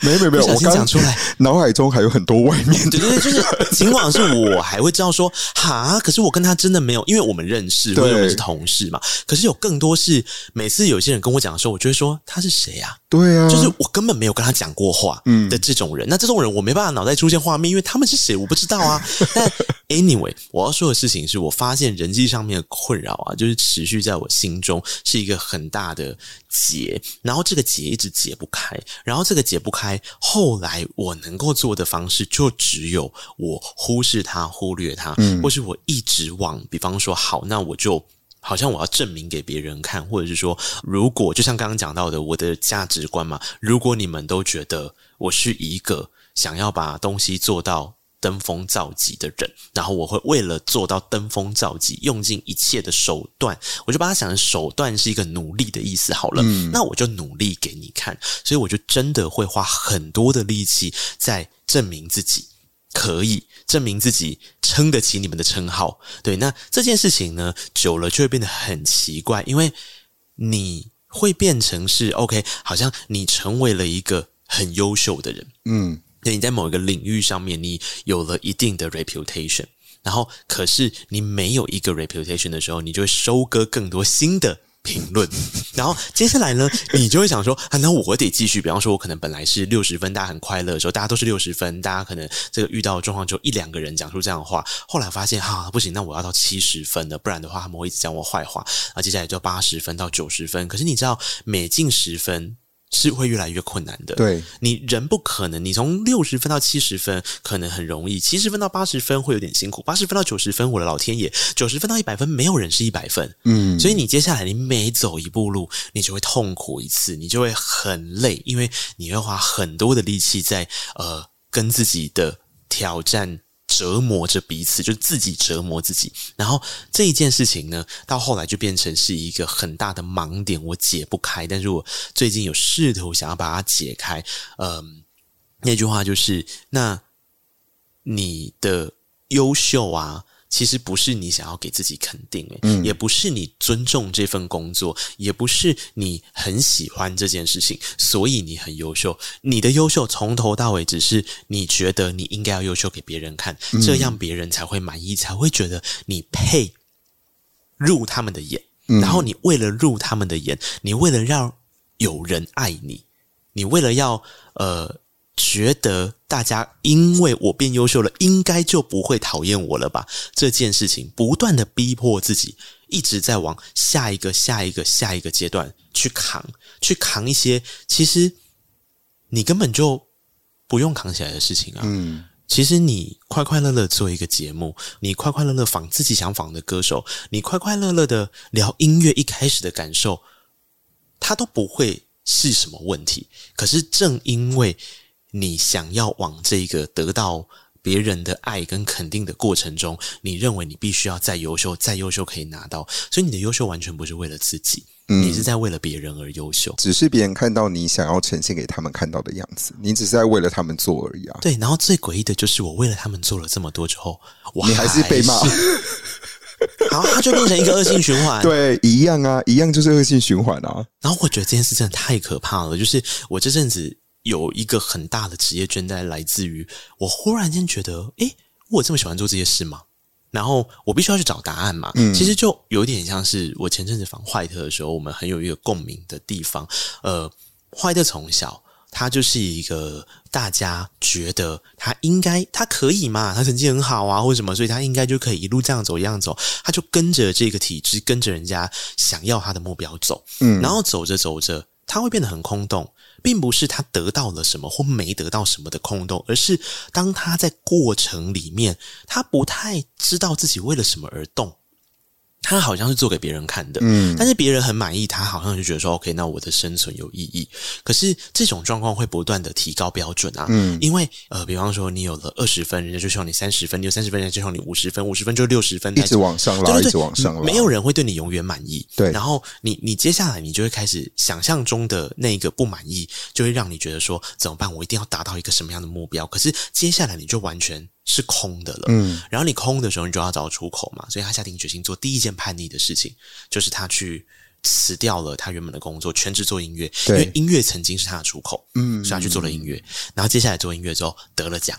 Speaker 4: 没有没有没有，我刚讲出来，脑海中还有很多外面。
Speaker 3: 对对对，就是金广 *laughs* 是我还会知道说哈，可是我跟他真的没有，因为我们认识，或者我们是同事嘛。可是有更多是每次有些人跟我讲的时候，我就会说他是谁啊？
Speaker 4: 对啊，
Speaker 3: 就是我根本没有跟他讲过话的这种人。嗯、那这种人我没办法脑袋出现画面，因为他们是谁我不知道啊。*laughs* 但 anyway，我要说的事情是我发现人际上面的困扰啊，就是持续在我心中是一个很大的结，然后这个结一直解不开，然后这个解不开，后来我能够做的方式就只有我忽视它、忽略它，嗯、或是我一直往，比方说，好，那我就好像我要证明给别人看，或者是说，如果就像刚刚讲到的，我的价值观嘛，如果你们都觉得我是一个想要把东西做到。登峰造极的人，然后我会为了做到登峰造极，用尽一切的手段。我就把它想成手段是一个努力的意思好了，嗯，那我就努力给你看。所以我就真的会花很多的力气在证明自己可以，证明自己撑得起你们的称号。对，那这件事情呢，久了就会变得很奇怪，因为你会变成是 OK，好像你成为了一个很优秀的人，嗯。你在某一个领域上面，你有了一定的 reputation，然后可是你没有一个 reputation 的时候，你就会收割更多新的评论，*laughs* 然后接下来呢，你就会想说啊，那我得继续。比方说，我可能本来是六十分，大家很快乐的时候，大家都是六十分，大家可能这个遇到的状况就一两个人讲出这样的话。后来发现哈、不行，那我要到七十分了，不然的话他们会一直讲我坏话。啊，接下来就八十分到九十分。可是你知道，每进十分。是会越来越困难的。
Speaker 4: 对，
Speaker 3: 你人不可能，你从六十分到七十分可能很容易，七十分到八十分会有点辛苦，八十分到九十分，我的老天爷，九十分到一百分，没有人是一百分。嗯，所以你接下来你每走一步路，你就会痛苦一次，你就会很累，因为你会花很多的力气在呃跟自己的挑战。折磨着彼此，就自己折磨自己。然后这一件事情呢，到后来就变成是一个很大的盲点，我解不开。但是我最近有试图想要把它解开。嗯，那句话就是：那你的优秀啊。其实不是你想要给自己肯定，也不是你尊重这份工作，也不是你很喜欢这件事情，所以你很优秀。你的优秀从头到尾只是你觉得你应该要优秀给别人看，这样别人才会满意，才会觉得你配入他们的眼。然后你为了入他们的眼，你为了让有人爱你，你为了要呃。觉得大家因为我变优秀了，应该就不会讨厌我了吧？这件事情不断的逼迫自己，一直在往下一个、下一个、下一个阶段去扛，去扛一些其实你根本就不用扛起来的事情啊。嗯，其实你快快乐乐做一个节目，你快快乐乐仿自己想仿的歌手，你快快乐乐的聊音乐一开始的感受，它都不会是什么问题。可是正因为你想要往这个得到别人的爱跟肯定的过程中，你认为你必须要再优秀，再优秀可以拿到，所以你的优秀完全不是为了自己，嗯，你是在为了别人而优秀，
Speaker 4: 只是别人看到你想要呈现给他们看到的样子，你只是在为了他们做而已啊。
Speaker 3: 对，然后最诡异的就是，我为了他们做了这么多之后，我还
Speaker 4: 你还是被骂，
Speaker 3: 然后他就变成一个恶性循环。*laughs*
Speaker 4: 对，一样啊，一样就是恶性循环啊。
Speaker 3: 然后我觉得这件事真的太可怕了，就是我这阵子。有一个很大的职业倦怠，来自于我忽然间觉得，诶，我这么喜欢做这些事吗？然后我必须要去找答案嘛。嗯，其实就有点像是我前阵子访怀特的时候，我们很有一个共鸣的地方。呃，怀特从小他就是一个大家觉得他应该他可以嘛，他成绩很好啊，或者什么，所以他应该就可以一路这样走一样走，他就跟着这个体制，跟着人家想要他的目标走。嗯，然后走着走着，他会变得很空洞。并不是他得到了什么或没得到什么的空洞，而是当他在过程里面，他不太知道自己为了什么而动。他好像是做给别人看的，嗯，但是别人很满意，他好像就觉得说，OK，那我的生存有意义。可是这种状况会不断的提高标准啊，嗯，因为呃，比方说你有了二十分，人家就希望你三十分；你有三十分，人家就希望你五十分；五十分就六十分，
Speaker 4: 一直往上拉，对对对，一直往上拉。
Speaker 3: 没有人会对你永远满意，
Speaker 4: 对。
Speaker 3: 然后你你接下来你就会开始想象中的那个不满意，就会让你觉得说怎么办？我一定要达到一个什么样的目标？可是接下来你就完全。是空的了，嗯，然后你空的时候，你就要找出口嘛，所以他下定决心做第一件叛逆的事情，就是他去辞掉了他原本的工作，全职做音乐，因为音乐曾经是他的出口，嗯，所以他去做了音乐，然后接下来做音乐之后得了奖，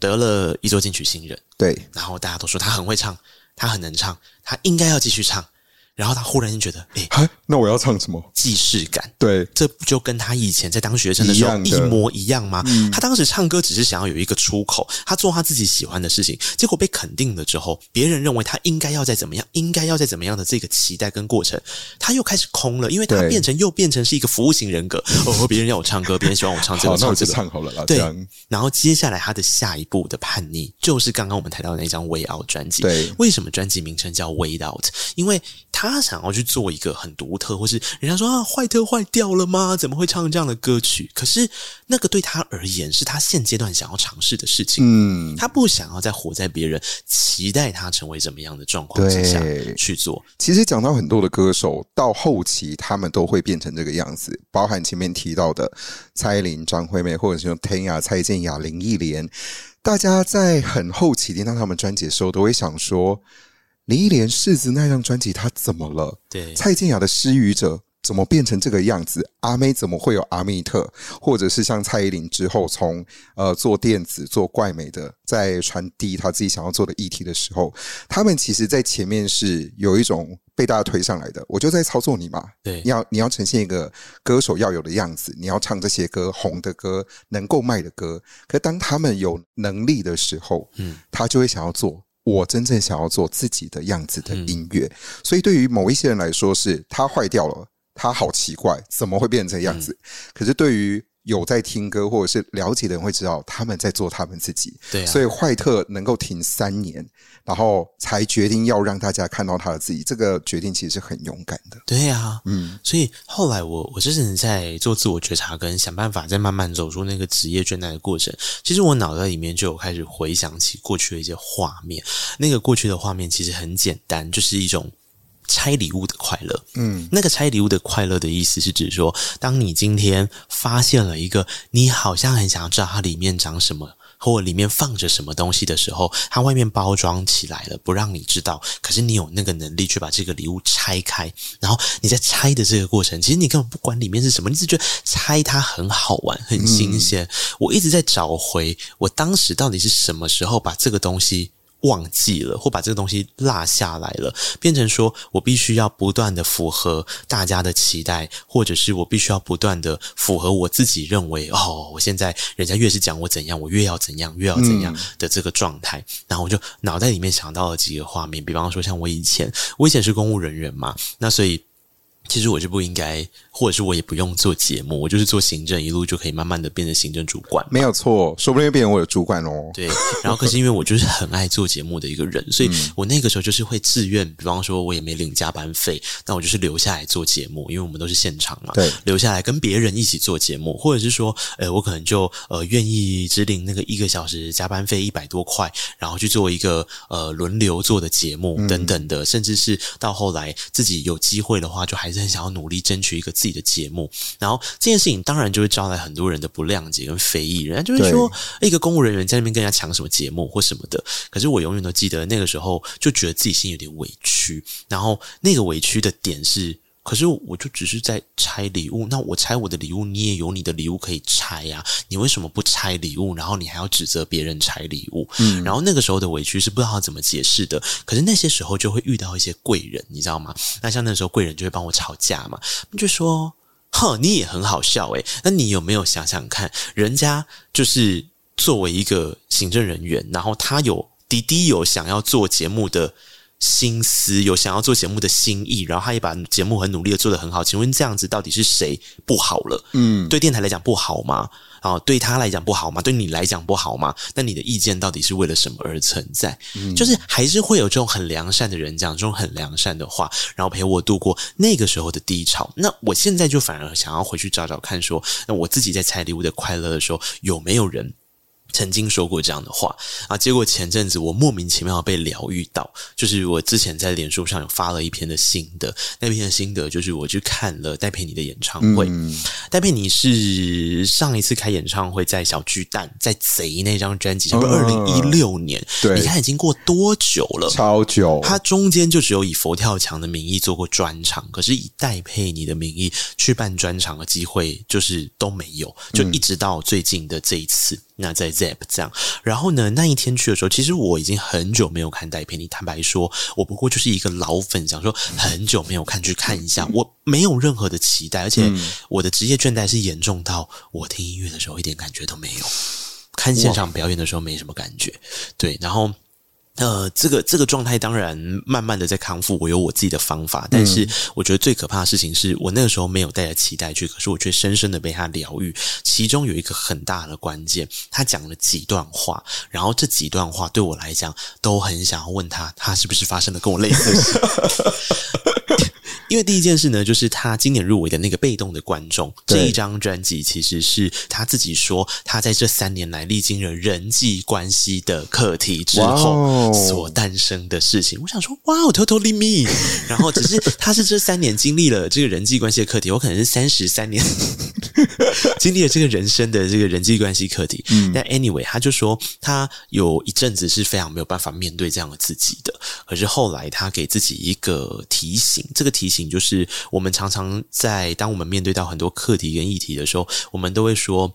Speaker 3: 得了一周金曲新人，
Speaker 4: 对，
Speaker 3: 然后大家都说他很会唱，他很能唱，他应该要继续唱。然后他忽然间觉得，哎，
Speaker 4: 那我要唱什么？
Speaker 3: 既视感。
Speaker 4: 对，
Speaker 3: 这不就跟他以前在当学生的时候一模一样吗？嗯，他当时唱歌只是想要有一个出口，他做他自己喜欢的事情，结果被肯定了之后，别人认为他应该要再怎么样，应该要再怎么样的这个期待跟过程，他又开始空了，因为他变成又变成是一个服务型人格。*laughs* 哦，别人要我唱歌，别人喜欢我唱这个，唱这个，
Speaker 4: 唱好了啦。
Speaker 3: 对，然后接下来他的下一步的叛逆，就是刚刚我们谈到的那张《Way Out》专辑。
Speaker 4: 对，
Speaker 3: 为什么专辑名称叫《Way Out》？因为他想要去做。一个很独特，或是人家说啊，坏特坏掉了吗？怎么会唱这样的歌曲？可是那个对他而言，是他现阶段想要尝试的事情。嗯，他不想要再活在别人期待他成为怎么样的状况之下去做。
Speaker 4: 其实讲到很多的歌手，到后期他们都会变成这个样子，包含前面提到的蔡依林、张惠妹，或者是用 Tanya、蔡健雅、林忆莲。大家在很后期听到他们专辑的时候，都会想说。林忆莲柿子那张专辑，他怎么了？
Speaker 3: 对，
Speaker 4: 蔡健雅的失语者，怎么变成这个样子？阿妹怎么会有阿密特？或者是像蔡依林之后从呃做电子做怪美的，在传递他自己想要做的议题的时候，他们其实在前面是有一种被大家推上来的。我就在操作你嘛，
Speaker 3: 对，
Speaker 4: 你要你要呈现一个歌手要有的样子，你要唱这些歌红的歌，能够卖的歌。可当他们有能力的时候，嗯，他就会想要做。我真正想要做自己的样子的音乐，所以对于某一些人来说，是它坏掉了，它好奇怪，怎么会变成这样子？可是对于有在听歌或者是了解的人会知道，他们在做他们自己。
Speaker 3: 对啊，
Speaker 4: 所以坏特能够停三年，然后才决定要让大家看到他的自己，这个决定其实是很勇敢的。
Speaker 3: 对啊，嗯，所以后来我我就是在做自我觉察跟想办法，再慢慢走出那个职业倦怠的过程。其实我脑袋里面就有开始回想起过去的一些画面，那个过去的画面其实很简单，就是一种。拆礼物的快乐，嗯，那个拆礼物的快乐的意思是指说，当你今天发现了一个你好像很想要知道它里面长什么，或里面放着什么东西的时候，它外面包装起来了，不让你知道，可是你有那个能力去把这个礼物拆开，然后你在拆的这个过程，其实你根本不管里面是什么，你只觉得拆它很好玩，很新鲜。嗯，我一直在找回我当时到底是什么时候把这个东西。忘记了，或把这个东西落下来了，变成说我必须要不断的符合大家的期待，或者是我必须要不断的符合我自己认为哦，我现在人家越是讲我怎样，我越要怎样，越要怎样的这个状态。嗯、然后我就脑袋里面想到了几个画面，比方说像我以前，我以前是公务人员嘛，那所以。其实我就不应该，或者是我也不用做节目，我就是做行政，一路就可以慢慢的变成行政主管。
Speaker 4: 没有错，说不定变成我的主管哦。
Speaker 3: 对，然后可是因为我就是很爱做节目的一个人，所以我那个时候就是会自愿，比方说我也没领加班费，那我就是留下来做节目，因为我们都是现场嘛，
Speaker 4: 对，
Speaker 3: 留下来跟别人一起做节目，或者是说，呃，我可能就呃愿意只领那个一个小时加班费一百多块，然后去做一个呃轮流做的节目等等的，甚至是到后来自己有机会的话，就还是很想要努力争取一个自己的节目，然后这件事情当然就会招来很多人的不谅解跟非议，人家就会说一个公务人员在那边跟人家抢什么节目或什么的。可是我永远都记得那个时候，就觉得自己心有点委屈，然后那个委屈的点是，可是我就只是在拆礼物，那我拆我的礼物，你也有你的礼物可以拆呀，你为什么不拆礼物？然后你还要指责别人拆礼物？嗯，然后那个时候的委屈是不知道怎么解释的。可是那些时候就会遇到一些贵人，你知道吗？那像那时候贵人就会帮我吵架嘛，就说：“哼，你也很好笑诶，那你有没有想想看，人家就是作为一个行政人员，然后他有滴滴有想要做节目的。”心思有想要做节目的心意，然后他也把节目很努力的做得很好。请问这样子到底是谁不好了？嗯，对电台来讲不好吗？啊，对他来讲不好吗？对你来讲不好吗？那你的意见到底是为了什么而存在？嗯，就是还是会有这种很良善的人讲这种很良善的话，然后陪我度过那个时候的低潮。那我现在就反而想要回去找找看说，说那我自己在拆礼物的快乐的时候，有没有人？曾经说过这样的话啊，结果前阵子我莫名其妙被疗愈到，就是我之前在脸书上有发了一篇的心得，那篇的心得就是我去看了戴佩妮的演唱会。嗯、戴佩妮是上一次开演唱会在小巨蛋，在贼那张专辑，二零一六年？对，你看已经过多久了？
Speaker 4: 超久。
Speaker 3: 他中间就只有以佛跳墙的名义做过专场，可是以戴佩妮的名义去办专场的机会就是都没有，就一直到最近的这一次。嗯那在 Zap 这样，然后呢，那一天去的时候，其实我已经很久没有看戴佩妮。坦白说，我不过就是一个老粉，想说很久没有看，去看一下。我没有任何的期待，而且我的职业倦怠是严重到我听音乐的时候一点感觉都没有，看现场表演的时候没什么感觉。对，然后。呃，这个这个状态当然慢慢的在康复，我有我自己的方法，但是我觉得最可怕的事情是我那个时候没有带着期待去，可是我却深深的被他疗愈。其中有一个很大的关键，他讲了几段话，然后这几段话对我来讲都很想要问他，他是不是发生了跟我类似的事？*laughs* 因为第一件事呢，就是他今年入围的那个被动的观众这一张专辑，其实是他自己说他在这三年来历经了人际关系的课题之后所诞生的事情。我想说，哇，totally me。*laughs* 然后只是他是这三年经历了这个人际关系的课题，我可能是三十三年 *laughs* 经历了这个人生的这个人际关系课题。但 anyway，他就说他有一阵子是非常没有办法面对这样的自己的，可是后来他给自己一个提醒，这个提醒。情，就是我们常常在当我们面对到很多课题跟议题的时候，我们都会说，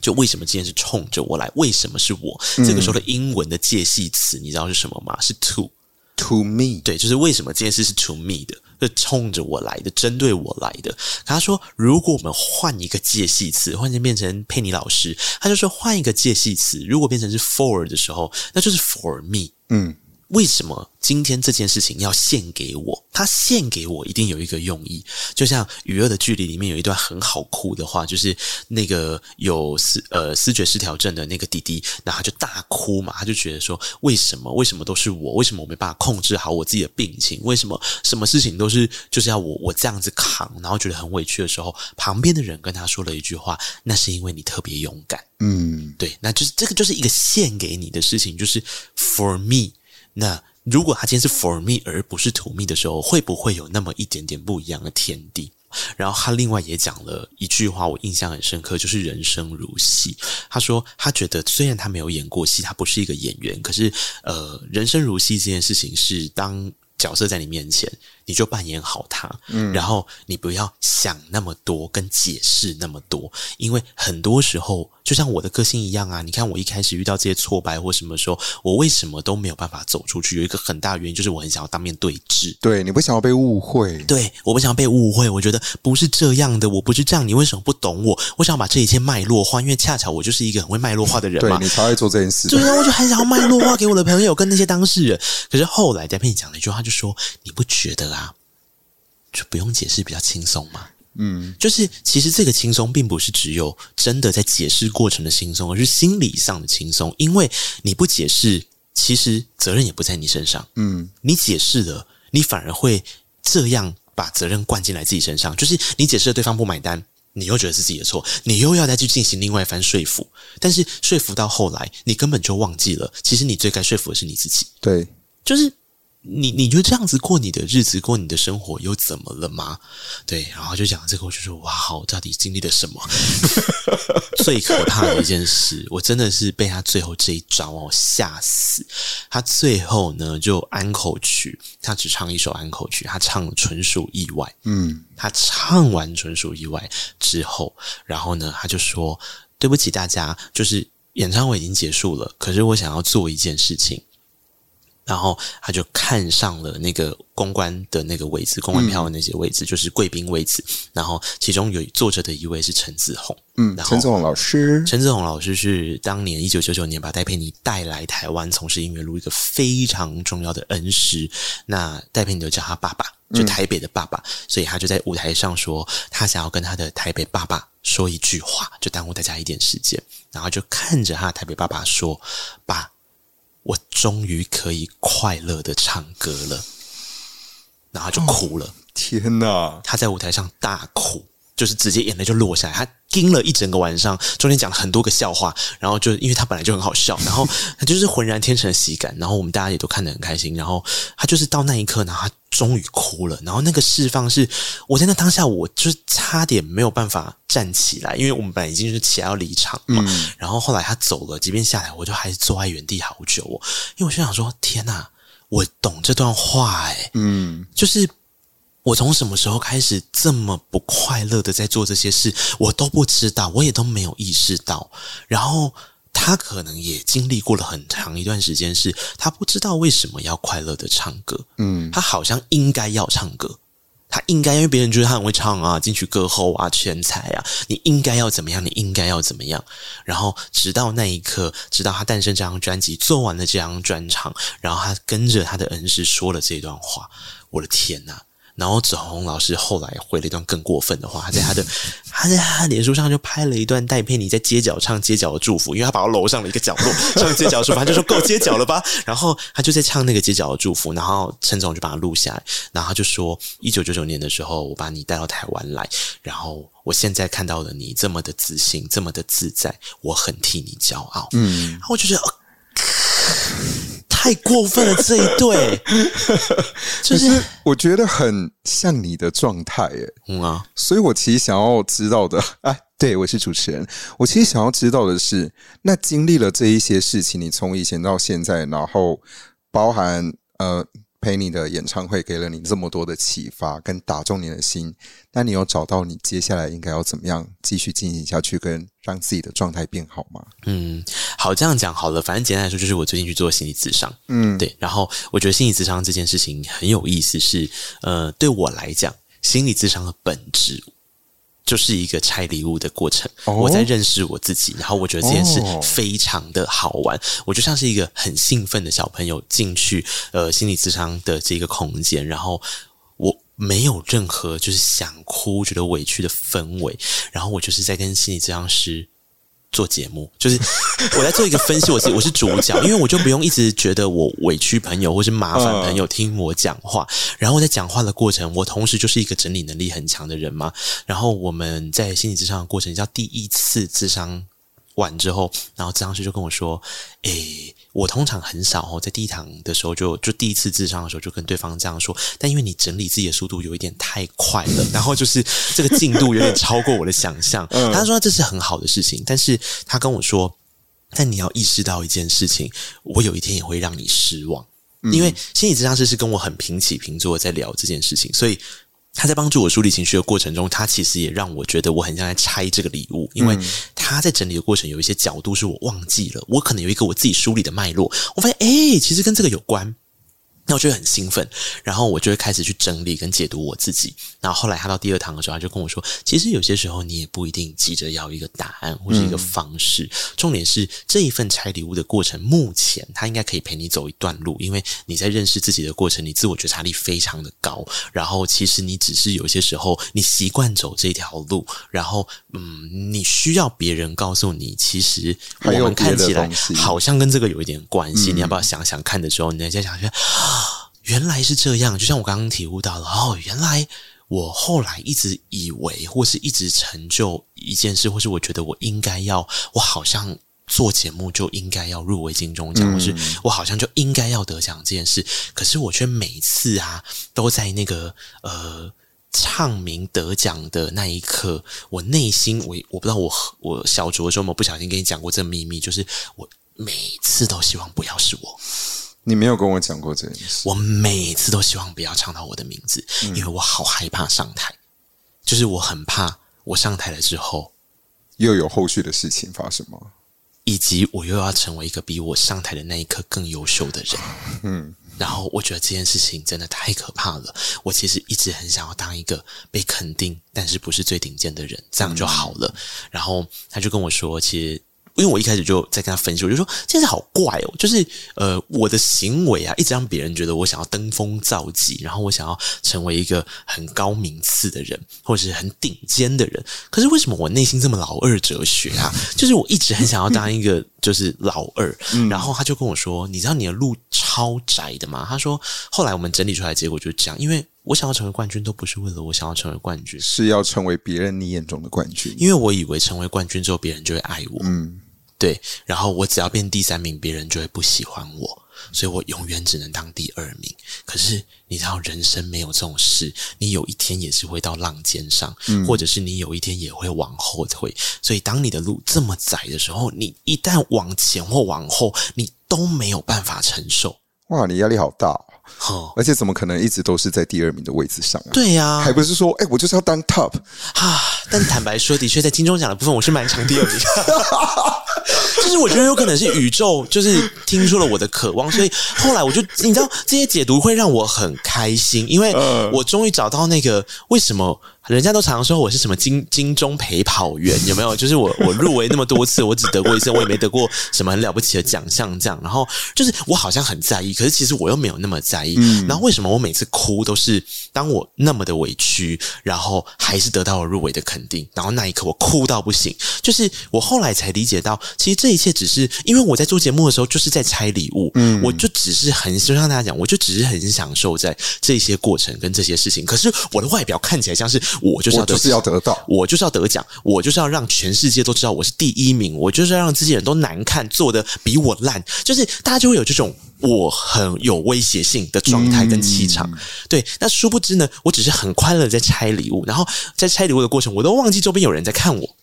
Speaker 3: 就为什么今天是冲着我来？为什么是我？嗯、这个时候的英文的介系词，你知道是什么吗？是 to，to
Speaker 4: me。
Speaker 3: 对，就是为什么这件事是 to me 的。是冲着我来的，针对我来的。他说：“如果我们换一个介系词，换成变成佩妮老师，他就说换一个介系词，如果变成是 for 的时候，那就是 for me。”嗯。为什么今天这件事情要献给我？他献给我一定有一个用意。就像《与恶的距离》里面有一段很好哭的话，就是那个有思呃思觉失调症的那个弟弟，然后他就大哭嘛，他就觉得说：为什么？为什么都是我？为什么我没办法控制好我自己的病情？为什么什么事情都是就是要我我这样子扛？然后觉得很委屈的时候，旁边的人跟他说了一句话：那是因为你特别勇敢。嗯，对，那就是这个就是一个献给你的事情，就是 for me。那如果他今天是 for me 而不是 to me 的时候，会不会有那么一点点不一样的天地？然后他另外也讲了一句话，我印象很深刻，就是人生如戏。他说他觉得虽然他没有演过戏，他不是一个演员，可是呃，人生如戏这件事情是当角色在你面前。你就扮演好他，嗯，然后你不要想那么多，跟解释那么多，因为很多时候就像我的个性一样啊。你看我一开始遇到这些挫败或什么时候，我为什么都没有办法走出去？有一个很大的原因就是我很想要当面对质，
Speaker 4: 对，你不想要被误会，
Speaker 3: 对，我不想要被误会。我觉得不是这样的，我不是这样，你为什么不懂我？我想要把这一切脉络化，因为恰巧我就是一个很会脉络化的人嘛。
Speaker 4: 对，你超爱做这件事，
Speaker 3: 对啊，我就很想要脉络化给我的朋友跟那些当事人。可是后来戴佩你讲了一句话，就说你不觉得啊？就不用解释，比较轻松嘛。嗯，就是其实这个轻松，并不是只有真的在解释过程的轻松，而是心理上的轻松。因为你不解释，其实责任也不在你身上。嗯，你解释了，你反而会这样把责任灌进来自己身上。就是你解释了，对方不买单，你又觉得是自己的错，你又要再去进行另外一番说服。但是说服到后来，你根本就忘记了，其实你最该说服的是你自己。
Speaker 4: 对，
Speaker 3: 就是。你你就这样子过你的日子，过你的生活又怎么了吗？对，然后就讲这个，我就说哇，我到底经历了什么？*laughs* 最可怕的一件事，我真的是被他最后这一招哦吓死。他最后呢，就安可曲，他只唱一首安可曲，他唱纯属意外。嗯，他唱完纯属意外之后，然后呢，他就说对不起大家，就是演唱会已经结束了，可是我想要做一件事情。然后他就看上了那个公关的那个位置，公关票的那些位置，嗯、就是贵宾位置。然后其中有坐着的一位是陈子鸿，嗯，然后陈
Speaker 4: 子鸿老师，
Speaker 3: 陈子鸿老师是当年一九九九年把戴佩妮带来台湾从事音乐路一个非常重要的恩师。那戴佩妮就叫他爸爸，就台北的爸爸，嗯、所以他就在舞台上说，他想要跟他的台北爸爸说一句话，就耽误大家一点时间。然后就看着他的台北爸爸说：“爸。”我终于可以快乐的唱歌了，然后就哭了。哦、
Speaker 4: 天哪！
Speaker 3: 他在舞台上大哭，就是直接眼泪就落下来。他盯了一整个晚上，中间讲了很多个笑话，然后就因为他本来就很好笑，然后 *laughs* 他就是浑然天成的喜感，然后我们大家也都看得很开心。然后他就是到那一刻，然后他终于哭了。然后那个释放是，我在那当下，我就是差点没有办法站起来，因为我们本来已经是起来要离场嘛。嗯、然后后来他走了，即便下来，我就还是坐在原地好久哦，因为我就想说，天哪，我懂这段话诶，嗯，就是。我从什么时候开始这么不快乐的在做这些事？我都不知道，我也都没有意识到。然后他可能也经历过了很长一段时间，是他不知道为什么要快乐的唱歌。嗯，他好像应该要唱歌，他应该因为别人觉得他很会唱啊，进去歌后啊，全才啊，你应该要怎么样？你应该要怎么样？然后直到那一刻，直到他诞生这张专辑，做完了这张专场，然后他跟着他的恩师说了这段话。我的天呐！然后子红老师后来回了一段更过分的话，他在他的 *laughs* 他在他的脸书上就拍了一段戴佩妮在街角唱街角的祝福，因为他跑到楼上的一个角落 *laughs* 唱街角的祝福，他就说够街角了吧？然后他就在唱那个街角的祝福，然后陈总就把他录下来，然后他就说一九九九年的时候，我把你带到台湾来，然后我现在看到了你这么的自信，这么的自在，我很替你骄傲。嗯，然后我就觉得。太过分了，这一对，*laughs* 就是
Speaker 4: 我觉得很像你的状态，哎，嗯啊，所以我其实想要知道的，哎，对，我是主持人，我其实想要知道的是，那经历了这一些事情，你从以前到现在，然后包含呃。陪你的演唱会给了你这么多的启发，跟打中你的心，那你有找到你接下来应该要怎么样继续进行下去，跟让自己的状态变好吗？
Speaker 3: 嗯，好，这样讲好了。反正简单来说，就是我最近去做心理咨商，嗯，对。然后我觉得心理咨商这件事情很有意思是，是呃，对我来讲，心理咨商的本质。就是一个拆礼物的过程，我在认识我自己，然后我觉得这件事非常的好玩，我就像是一个很兴奋的小朋友进去呃心理咨商的这个空间，然后我没有任何就是想哭、觉得委屈的氛围，然后我就是在跟心理咨商师。做节目就是 *laughs* 我在做一个分析，我自己我是主角，因为我就不用一直觉得我委屈朋友或是麻烦朋友听我讲话，然后在讲话的过程，我同时就是一个整理能力很强的人嘛。然后我们在心理咨商的过程叫第一次咨商完之后，然后咨商师就跟我说：“诶、欸，我通常很少哦，在第一堂的时候就就第一次智商的时候就跟对方这样说，但因为你整理自己的速度有一点太快了，*laughs* 然后就是这个进度有点超过我的想象。他说这是很好的事情，但是他跟我说，但你要意识到一件事情，我有一天也会让你失望，因为心理咨商师是跟我很平起平坐在聊这件事情，所以。”他在帮助我梳理情绪的过程中，他其实也让我觉得我很像在拆这个礼物，因为他在整理的过程有一些角度是我忘记了，我可能有一个我自己梳理的脉络，我发现，诶，其实跟这个有关。那我就会很兴奋，然后我就会开始去整理跟解读我自己。然后后来他到第二堂的时候，他就跟我说：“其实有些时候你也不一定急着要一个答案或是一个方式，嗯、重点是这一份拆礼物的过程，目前他应该可以陪你走一段路，因为你在认识自己的过程，你自我觉察力非常的高。然后其实你只是有些时候你习惯走这条路，然后嗯，你需要别人告诉你，其实我们看起来好像跟这个有一点关系。你要不要想想看的时候，你再想想。”原来是这样，就像我刚刚体悟到了哦，原来我后来一直以为，或是一直成就一件事，或是我觉得我应该要，我好像做节目就应该要入围金钟奖，或是我好像就应该要得奖这件事，可是我却每次啊都在那个呃唱名得奖的那一刻，我内心我我不知道我我小酌的时候有没有不小心跟你讲过这个秘密，就是我每次都希望不要是我。
Speaker 4: 你没有跟我讲过这件事。
Speaker 3: 我每次都希望不要唱到我的名字，嗯、因为我好害怕上台，就是我很怕我上台了之后
Speaker 4: 又有后续的事情发生吗？
Speaker 3: 以及我又要成为一个比我上台的那一刻更优秀的人。嗯，然后我觉得这件事情真的太可怕了。我其实一直很想要当一个被肯定，但是不是最顶尖的人，这样就好了。嗯、然后他就跟我说，其实。因为我一开始就在跟他分析，我就说这件事好怪哦，就是呃，我的行为啊，一直让别人觉得我想要登峰造极，然后我想要成为一个很高名次的人，或者是很顶尖的人。可是为什么我内心这么老二哲学啊？*laughs* 就是我一直很想要当一个就是老二。然后他就跟我说：“你知道你的路超窄的吗？”他说：“后来我们整理出来的结果就是这样，因为我想要成为冠军，都不是为了我想要成为冠军，
Speaker 4: 是要成为别人你眼中的冠军。
Speaker 3: 因为我以为成为冠军之后，别人就会爱我。”嗯。对，然后我只要变第三名，别人就会不喜欢我，所以我永远只能当第二名。可是你知道，人生没有这种事，你有一天也是会到浪尖上，嗯、或者是你有一天也会往后退。所以，当你的路这么窄的时候，你一旦往前或往后，你都没有办法承受。
Speaker 4: 哇，你压力好大。哦，而且怎么可能一直都是在第二名的位置上啊？
Speaker 3: 对呀，
Speaker 4: 还不是说，哎，我就是要当 top
Speaker 3: 啊！但坦白说，的确在金钟奖的部分，我是蛮强第二名。*laughs* 就是我觉得有可能是宇宙就是听出了我的渴望，所以后来我就你知道这些解读会让我很开心，因为我终于找到那个为什么。人家都常常说我是什么金金钟陪跑员，有没有？就是我我入围那么多次，我只得过一次，我也没得过什么很了不起的奖项，这样。然后就是我好像很在意，可是其实我又没有那么在意。嗯、然后为什么我每次哭都是当我那么的委屈，然后还是得到了入围的肯定，然后那一刻我哭到不行。就是我后来才理解到，其实这一切只是因为我在做节目的时候就是在拆礼物，嗯，我就只是很就像大家讲，我就只是很享受在这些过程跟这些事情。可是我的外表看起来像是。我就是要得，
Speaker 4: 就是要得到，
Speaker 3: 我就是要得奖，我就是要让全世界都知道我是第一名，我就是要让这些人都难看，做得比我烂，就是大家就会有这种我很有威胁性的状态跟气场。嗯、对，那殊不知呢，我只是很快乐在拆礼物，然后在拆礼物的过程，我都忘记周边有人在看我。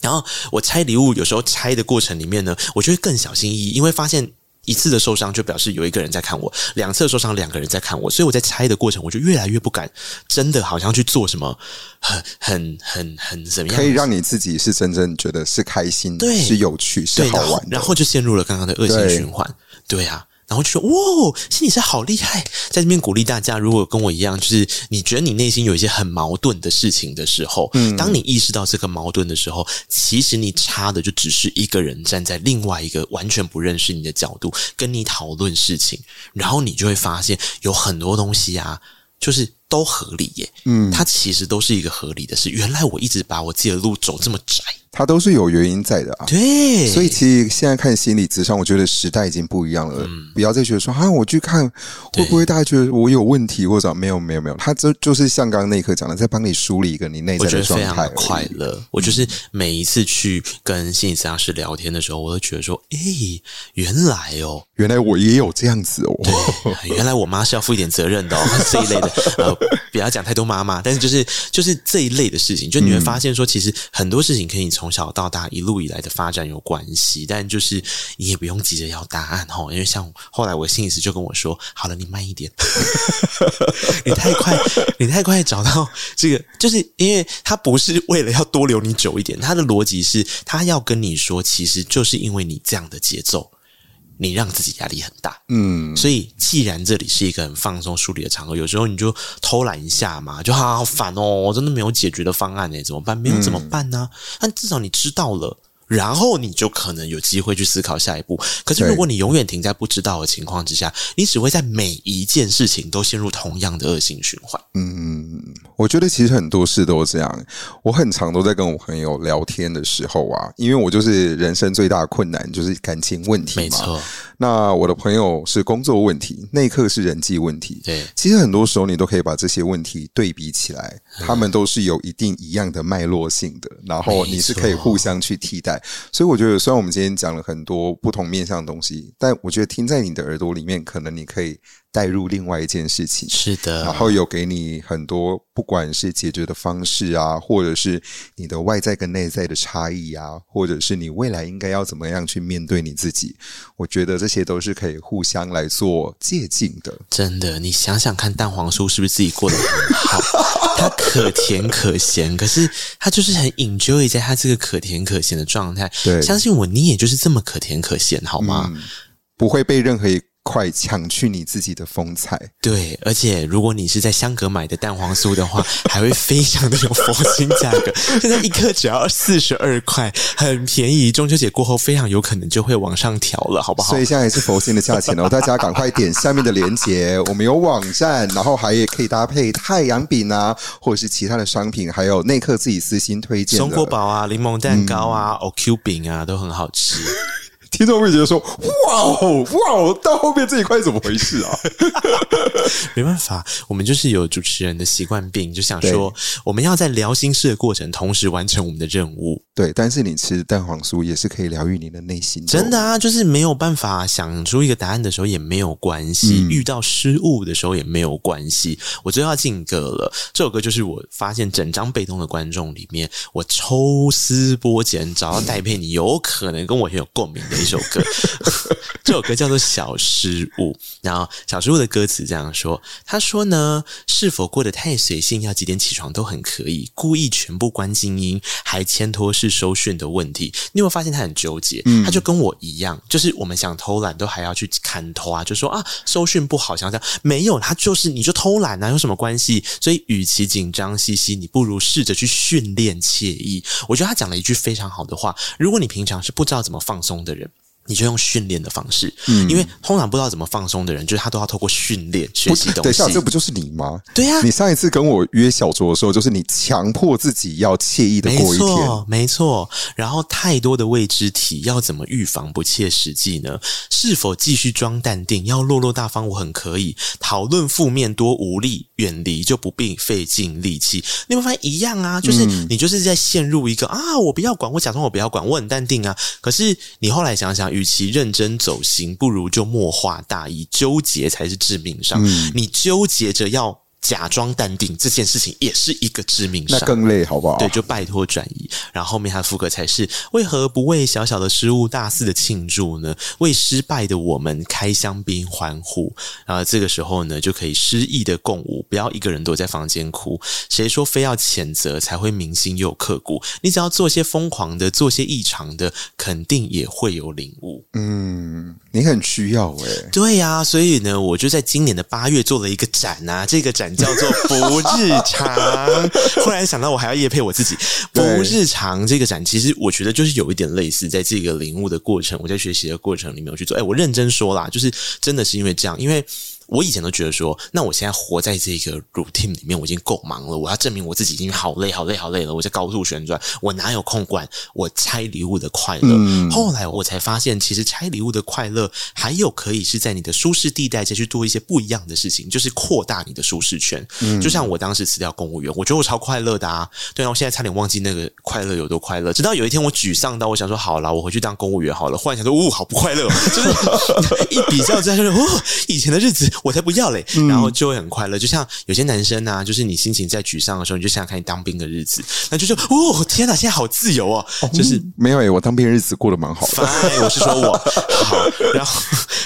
Speaker 3: 然后我拆礼物有时候拆的过程里面呢，我就会更小心翼翼，因为发现。一次的受伤就表示有一个人在看我，两次的受伤两个人在看我，所以我在猜的过程，我就越来越不敢，真的好像去做什么很很很很怎么样，
Speaker 4: 可以让你自己是真正觉得是开心，
Speaker 3: 对，
Speaker 4: 是有趣，是好玩
Speaker 3: 然，然后就陷入了刚刚的恶性循环，对，对啊。然后就说：“哇，心理师好厉害，在这边鼓励大家，如果跟我一样，就是你觉得你内心有一些很矛盾的事情的时候，嗯，当你意识到这个矛盾的时候，其实你差的就只是一个人站在另外一个完全不认识你的角度跟你讨论事情，然后你就会发现有很多东西啊，就是都合理耶，嗯，它其实都是一个合理的事。原来我一直把我自己的路走这么窄。”
Speaker 4: 它都是有原因在的啊，
Speaker 3: 对，
Speaker 4: 所以其实现在看心理咨商，我觉得时代已经不一样了。嗯、不要再觉得说啊，我去看会不会大家觉得我有问题或者没有没有没有，他这就是像刚刚那一刻讲的，在帮你梳理一个你内在的状态。我觉得非常的
Speaker 3: 快乐。我就是每一次去跟心理咨商师聊天的时候，我都觉得说，哎、欸，原来哦，
Speaker 4: 原来我也有这样子哦，
Speaker 3: 对，原来我妈是要负一点责任的哦，*laughs* 这一类的。呃，不要讲太多妈妈，但是就是就是这一类的事情，就你会发现说，其实很多事情可以从小到大一路以来的发展有关系，但就是你也不用急着要答案哈，因为像后来我心理师就跟我说：“好了，你慢一点，*laughs* 你太快，你太快找到这个，就是因为他不是为了要多留你久一点，他的逻辑是他要跟你说，其实就是因为你这样的节奏。”你让自己压力很大，嗯，所以既然这里是一个很放松梳理的场合，有时候你就偷懒一下嘛，就好好烦哦，我真的没有解决的方案诶，怎么办？没有怎么办呢？但至少你知道了。然后你就可能有机会去思考下一步。可是如果你永远停在不知道的情况之下，你只会在每一件事情都陷入同样的恶性循环。
Speaker 4: 嗯，我觉得其实很多事都这样。我很常都在跟我朋友聊天的时候啊，因为我就是人生最大的困难就是感情问题嘛。没错。那我的朋友是工作问题，那一刻是人际问题。对。其实很多时候你都可以把这些问题对比起来，他们都是有一定一样的脉络性的，然后你是可以互相去替代。所以我觉得，虽然我们今天讲了很多不同面向的东西，但我觉得听在你的耳朵里面，可能你可以带入另外一件事情。
Speaker 3: 是的，
Speaker 4: 然后有给你很多，不管是解决的方式啊，或者是你的外在跟内在的差异啊，或者是你未来应该要怎么样去面对你自己，我觉得这些都是可以互相来做借鉴的。
Speaker 3: 真的，你想想看，蛋黄酥是不是自己过得很好？*laughs* 它可甜可咸，可是它就是很 enjoy 在它这个可甜可咸的状态。对，相信我，你也就是这么可甜可咸，好吗？
Speaker 4: 嗯，不会被任何一。快抢去你自己的风采！
Speaker 3: 对，而且如果你是在香格买的蛋黄酥的话，还会非常的有佛心价格，*laughs* 现在一颗只要四十二块，很便宜。中秋节过后，非常有可能就会往上调了，好不好？
Speaker 4: 所以现在也是佛心的价钱哦，大家赶快点下面的链接，我们有网站，然后还也可以搭配太阳饼啊，或者是其他的商品，还有内克自己私心推荐的松
Speaker 3: 果宝啊、柠檬蛋糕啊、OQ 饼啊，都很好吃。
Speaker 4: 听众会觉得说：“哇哦，哇哦，到后面这一块怎么回事啊？” *laughs*
Speaker 3: 没办法，我们就是有主持人的习惯病，就想说我们要在聊心事的过程，同时完成我们的任务。
Speaker 4: 对，但是你吃蛋黄酥也是可以疗愈你的内心。
Speaker 3: 真的啊，就是没有办法想出一个答案的时候也没有关系，嗯、遇到失误的时候也没有关系。我最后要进歌了，这首歌就是我发现整张被动的观众里面，我抽丝剥茧找到戴佩妮有可能跟我很有共鸣的。一首歌，*laughs* 这首歌叫做《小失误》。然后，小失误的歌词这样说：“他说呢，是否过得太随性，要几点起床都很可以，故意全部关静音，还牵拖式收讯的问题。你有没有发现他很纠结？嗯、他就跟我一样，就是我们想偷懒，都还要去砍头啊，就说啊，收讯不好，想想没有，他就是你就偷懒啊，有什么关系？所以，与其紧张兮兮，你不如试着去训练惬意。我觉得他讲了一句非常好的话：如果你平常是不知道怎么放松的人。”你就用训练的方式，嗯，因为通常不知道怎么放松的人，就是他都要透过训练学习东西。
Speaker 4: 等一下，这不就是你吗？
Speaker 3: 对呀，
Speaker 4: 你上一次跟我约小酌的时候，就是你强迫自己要惬意的过一天，没错，
Speaker 3: 没错。然后太多的未知题，要怎么预防不切实际呢？是否继续装淡定？要落落大方，我很可以。讨论负面多无力，远离就不必费尽力气。你会发现一样啊，就是你就是在陷入一个啊，我不要管，我假装我不要管，我很淡定啊。可是你后来想想。与其认真走心，不如就默化大意，纠结才是致命伤。嗯、你纠结着要假装淡定这件事情也是一个致命伤，
Speaker 4: 那更累，好不好？
Speaker 3: 对，就拜托转移。然后后面他的副歌才是为何不为小小的失误大肆的庆祝呢？为失败的我们开香槟欢呼。然后这个时候呢，就可以失意的共舞，不要一个人躲在房间哭。谁说非要谴责才会铭心又刻骨？你只要做些疯狂的，做些异常的，肯定也会有领悟。
Speaker 4: 嗯，你很需要诶、欸。
Speaker 3: 对呀、啊，所以呢，我就在今年的八月做了一个展啊，这个展。叫做不日常，*laughs* 忽然想到我还要夜配我自己。不日常这个展，其实我觉得就是有一点类似，在这个领悟的过程，我在学习的过程里面我去做。哎，我认真说啦，就是真的是因为这样，因为。我以前都觉得说，那我现在活在这个 routine 里面，我已经够忙了。我要证明我自己已经好累、好累、好累了。我在高速旋转，我哪有空管我拆礼物的快乐？嗯、后来我才发现，其实拆礼物的快乐，还有可以是在你的舒适地带再去做一些不一样的事情，就是扩大你的舒适圈。嗯、就像我当时辞掉公务员，我觉得我超快乐的啊！对啊，我现在差点忘记那个快乐有多快乐。直到有一天我沮丧到，我想说好了，我回去当公务员好了。忽然想说，呜、哦，好不快乐，就是 *laughs* 一比较之下就是，哦，以前的日子我才不要嘞。然后就会很快乐，就像有些男生啊，就是你心情在沮丧的时候，你就想想看你当兵的日子，那就说哦，天哪，现在好自由哦，哦就是
Speaker 4: 没有诶，我当兵的日子过得蛮好的。
Speaker 3: 我是说我 *laughs* 好，然后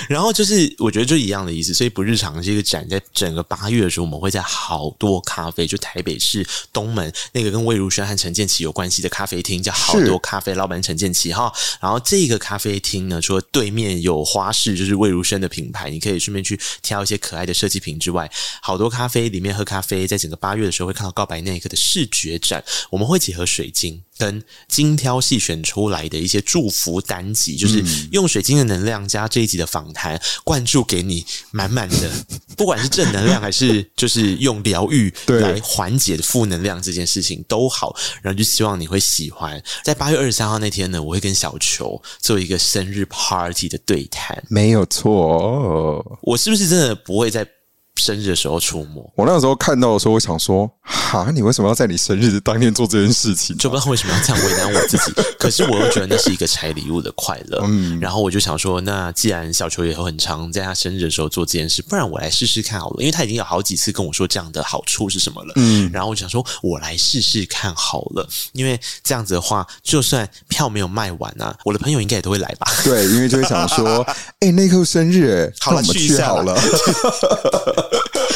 Speaker 3: 然后就是我觉得就一样的意思，所以不日常这个展，在整个八月的时候，我们会在好多咖啡，就台北市东门那个跟魏如萱和陈建奇有关系的咖啡厅，叫好多咖啡，老板陈建奇哈。然后这个咖啡厅呢，除了对面有花市，就是魏如萱的品牌，你可以顺便去挑一些可爱的设计品之外，好多咖啡里面喝咖啡，在整个八月的时候会看到告白那一刻的视觉展，我们会结合水晶。跟精挑细选出来的一些祝福单集，就是用水晶的能量加这一集的访谈，灌注给你满满的，不管是正能量还是就是用疗愈 *laughs* 来缓解负能量，这件事情都好，然后就希望你会喜欢。在八月二十三号那天呢，我会跟小球做一个生日 party 的对谈，
Speaker 4: 没有错哦，
Speaker 3: 我是不是真的不会再生日的时候出没，
Speaker 4: 我那个时候看到的时候，我想说，哈，你为什么要在你生日的当天做这件事情？
Speaker 3: 就不知道为什么要这样为难我自己。可是我又觉得那是一个拆礼物的快乐。*laughs* 嗯，然后我就想说，那既然小球也很常在他生日的时候做这件事，不然我来试试看好了。因为他已经有好几次跟我说这样的好处是什么了。嗯，然后我就想说，我来试试看好了。因为这样子的话，就算票没有卖完啊，我的朋友应该也都会来吧？
Speaker 4: 对，因为就会想说，*laughs* 哎、欸，那刻生日，哎，好了，去一下好了。*laughs*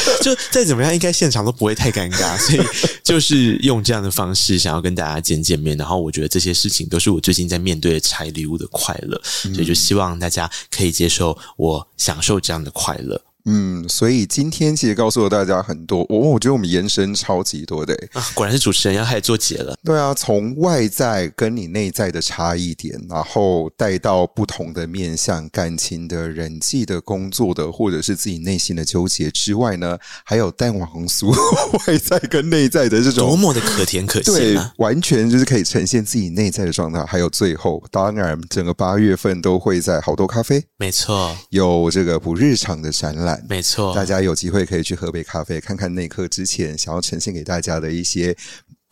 Speaker 4: *laughs*
Speaker 3: 就再怎么样，应该现场都不会太尴尬，所以就是用这样的方式想要跟大家见见面。然后我觉得这些事情都是我最近在面对拆礼物的快乐，所以就希望大家可以接受我享受这样的快乐。
Speaker 4: 嗯，所以今天其实告诉了大家很多，我我觉得我们延伸超级多的，
Speaker 3: 啊，果然是主持人要开始做结了。
Speaker 4: 对啊，从外在跟你内在的差异点，然后带到不同的面向，感情的、人际的、工作的，或者是自己内心的纠结之外呢，还有蛋黄酥外在跟内在的这种
Speaker 3: 多么的可甜可咸啊，
Speaker 4: 对，完全就是可以呈现自己内在的状态。还有最后，当然整个八月份都会在好多咖啡，
Speaker 3: 没错，
Speaker 4: 有这个不日常的展览。
Speaker 3: 没错，
Speaker 4: 大家有机会可以去喝杯咖啡，看看那刻之前想要呈现给大家的一些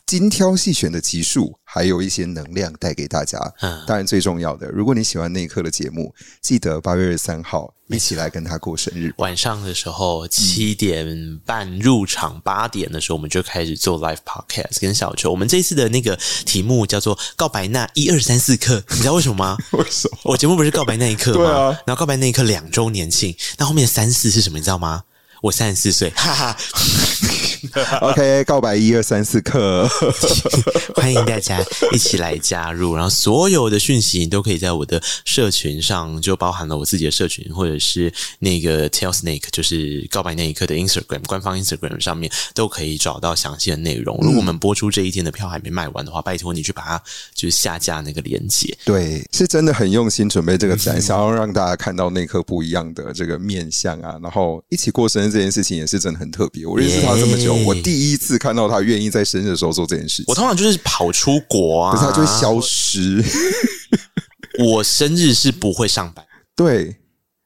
Speaker 4: 精挑细选的集数，还有一些能量带给大家。嗯，当然最重要的，如果你喜欢那一刻的节目，记得八月二十三号一起来跟他过生日。
Speaker 3: 晚上的时候七点半入场，八点的时候我们就开始做 live podcast 跟小球。我们这次的那个题目叫做“告白那一二三四课”，你知道为什么吗？*laughs*
Speaker 4: 为什么？
Speaker 3: 我节目不是告白那一刻吗？
Speaker 4: 对啊。
Speaker 3: 然后告白那一刻两周年庆，那后面的三四是什么？你知道吗？我三十四岁，哈哈。
Speaker 4: OK，告白一二三四刻，*laughs*
Speaker 3: 欢迎大家一起来加入。然后所有的讯息你都可以在我的社群上，就包含了我自己的社群，或者是那个 Tell Snake，就是告白那一刻的 Instagram 官方 Instagram 上面都可以找到详细的内容。如果我们播出这一天的票还没卖完的话，拜托你去把它就是下架那个链接。
Speaker 4: 对，是真的很用心准备这个展，想要让大家看到那刻不一样的这个面相啊。然后一起过生日这件事情也是真的很特别。我认识他这么久。我第一次看到他愿意在生日的时候做这件事情。
Speaker 3: 我通常就是跑出国啊，
Speaker 4: 可是他就会消失。
Speaker 3: 我生日是不会上班。
Speaker 4: 对。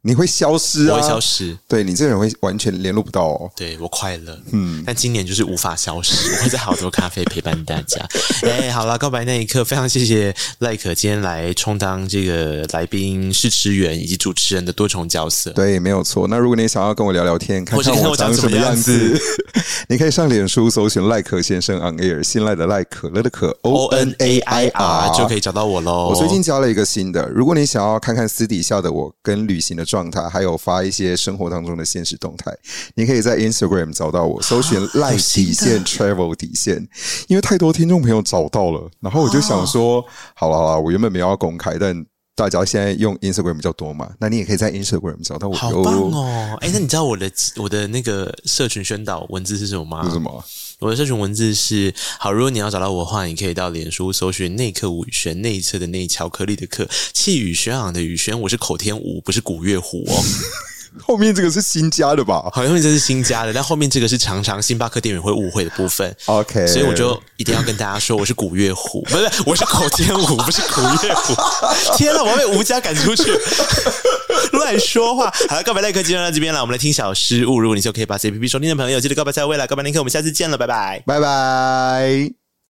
Speaker 4: 你会消失啊，
Speaker 3: 我会消失。
Speaker 4: 对你这个人会完全联络不到哦。
Speaker 3: 对我快乐，嗯，但今年就是无法消失。我会在好多咖啡陪伴大家。*laughs* 哎，好了，告白那一刻，非常谢谢赖可今天来充当这个来宾、试吃员以及主持人的多重角色。
Speaker 4: 对，没有错。那如果你想要跟我聊聊天，看看我长什么样子，*laughs* 你可以上脸书搜寻赖可先生 on air，信赖的赖，可乐的可，O N A I R
Speaker 3: 就可以找到我喽。
Speaker 4: 我最近加了一个新的，如果你想要看看私底下的我跟旅行的状态，还有发一些生活当中的现实动态，你可以在 Instagram 找到我，搜寻赖底线 travel 底线。因为太多听众朋友找到了，然后我就想说，好了好了，我原本没有要公开，但大家现在用 Instagram 比较多嘛，那你也可以在 Instagram 找到我。
Speaker 3: 好棒哦！哎，那你知道我的我的那个社群宣导文字是什么吗？
Speaker 4: 是什么？
Speaker 3: 我的社群文字是好，如果你要找到我的话，你可以到脸书搜寻内克吴宇轩，内侧的内巧克力的克，气宇轩昂的宇轩，我是口天吴，不是古月虎哦。
Speaker 4: 后面这个是新加的吧？
Speaker 3: 好像这是新加的，但后面这个是常常星巴克店员会误会的部分。
Speaker 4: OK，
Speaker 3: 所以我就一定要跟大家说，我是古月虎，不是，我是口天吴，不是古月虎。*laughs* 天哪，我要被吴家赶出去，乱说话。好了，告白那一刻就到这边了，我们来听小失误。如果你是 OK 把 C P P 收听的朋友，记得告白在未来，告白那一刻，我们下次见了，拜拜，
Speaker 4: 拜拜。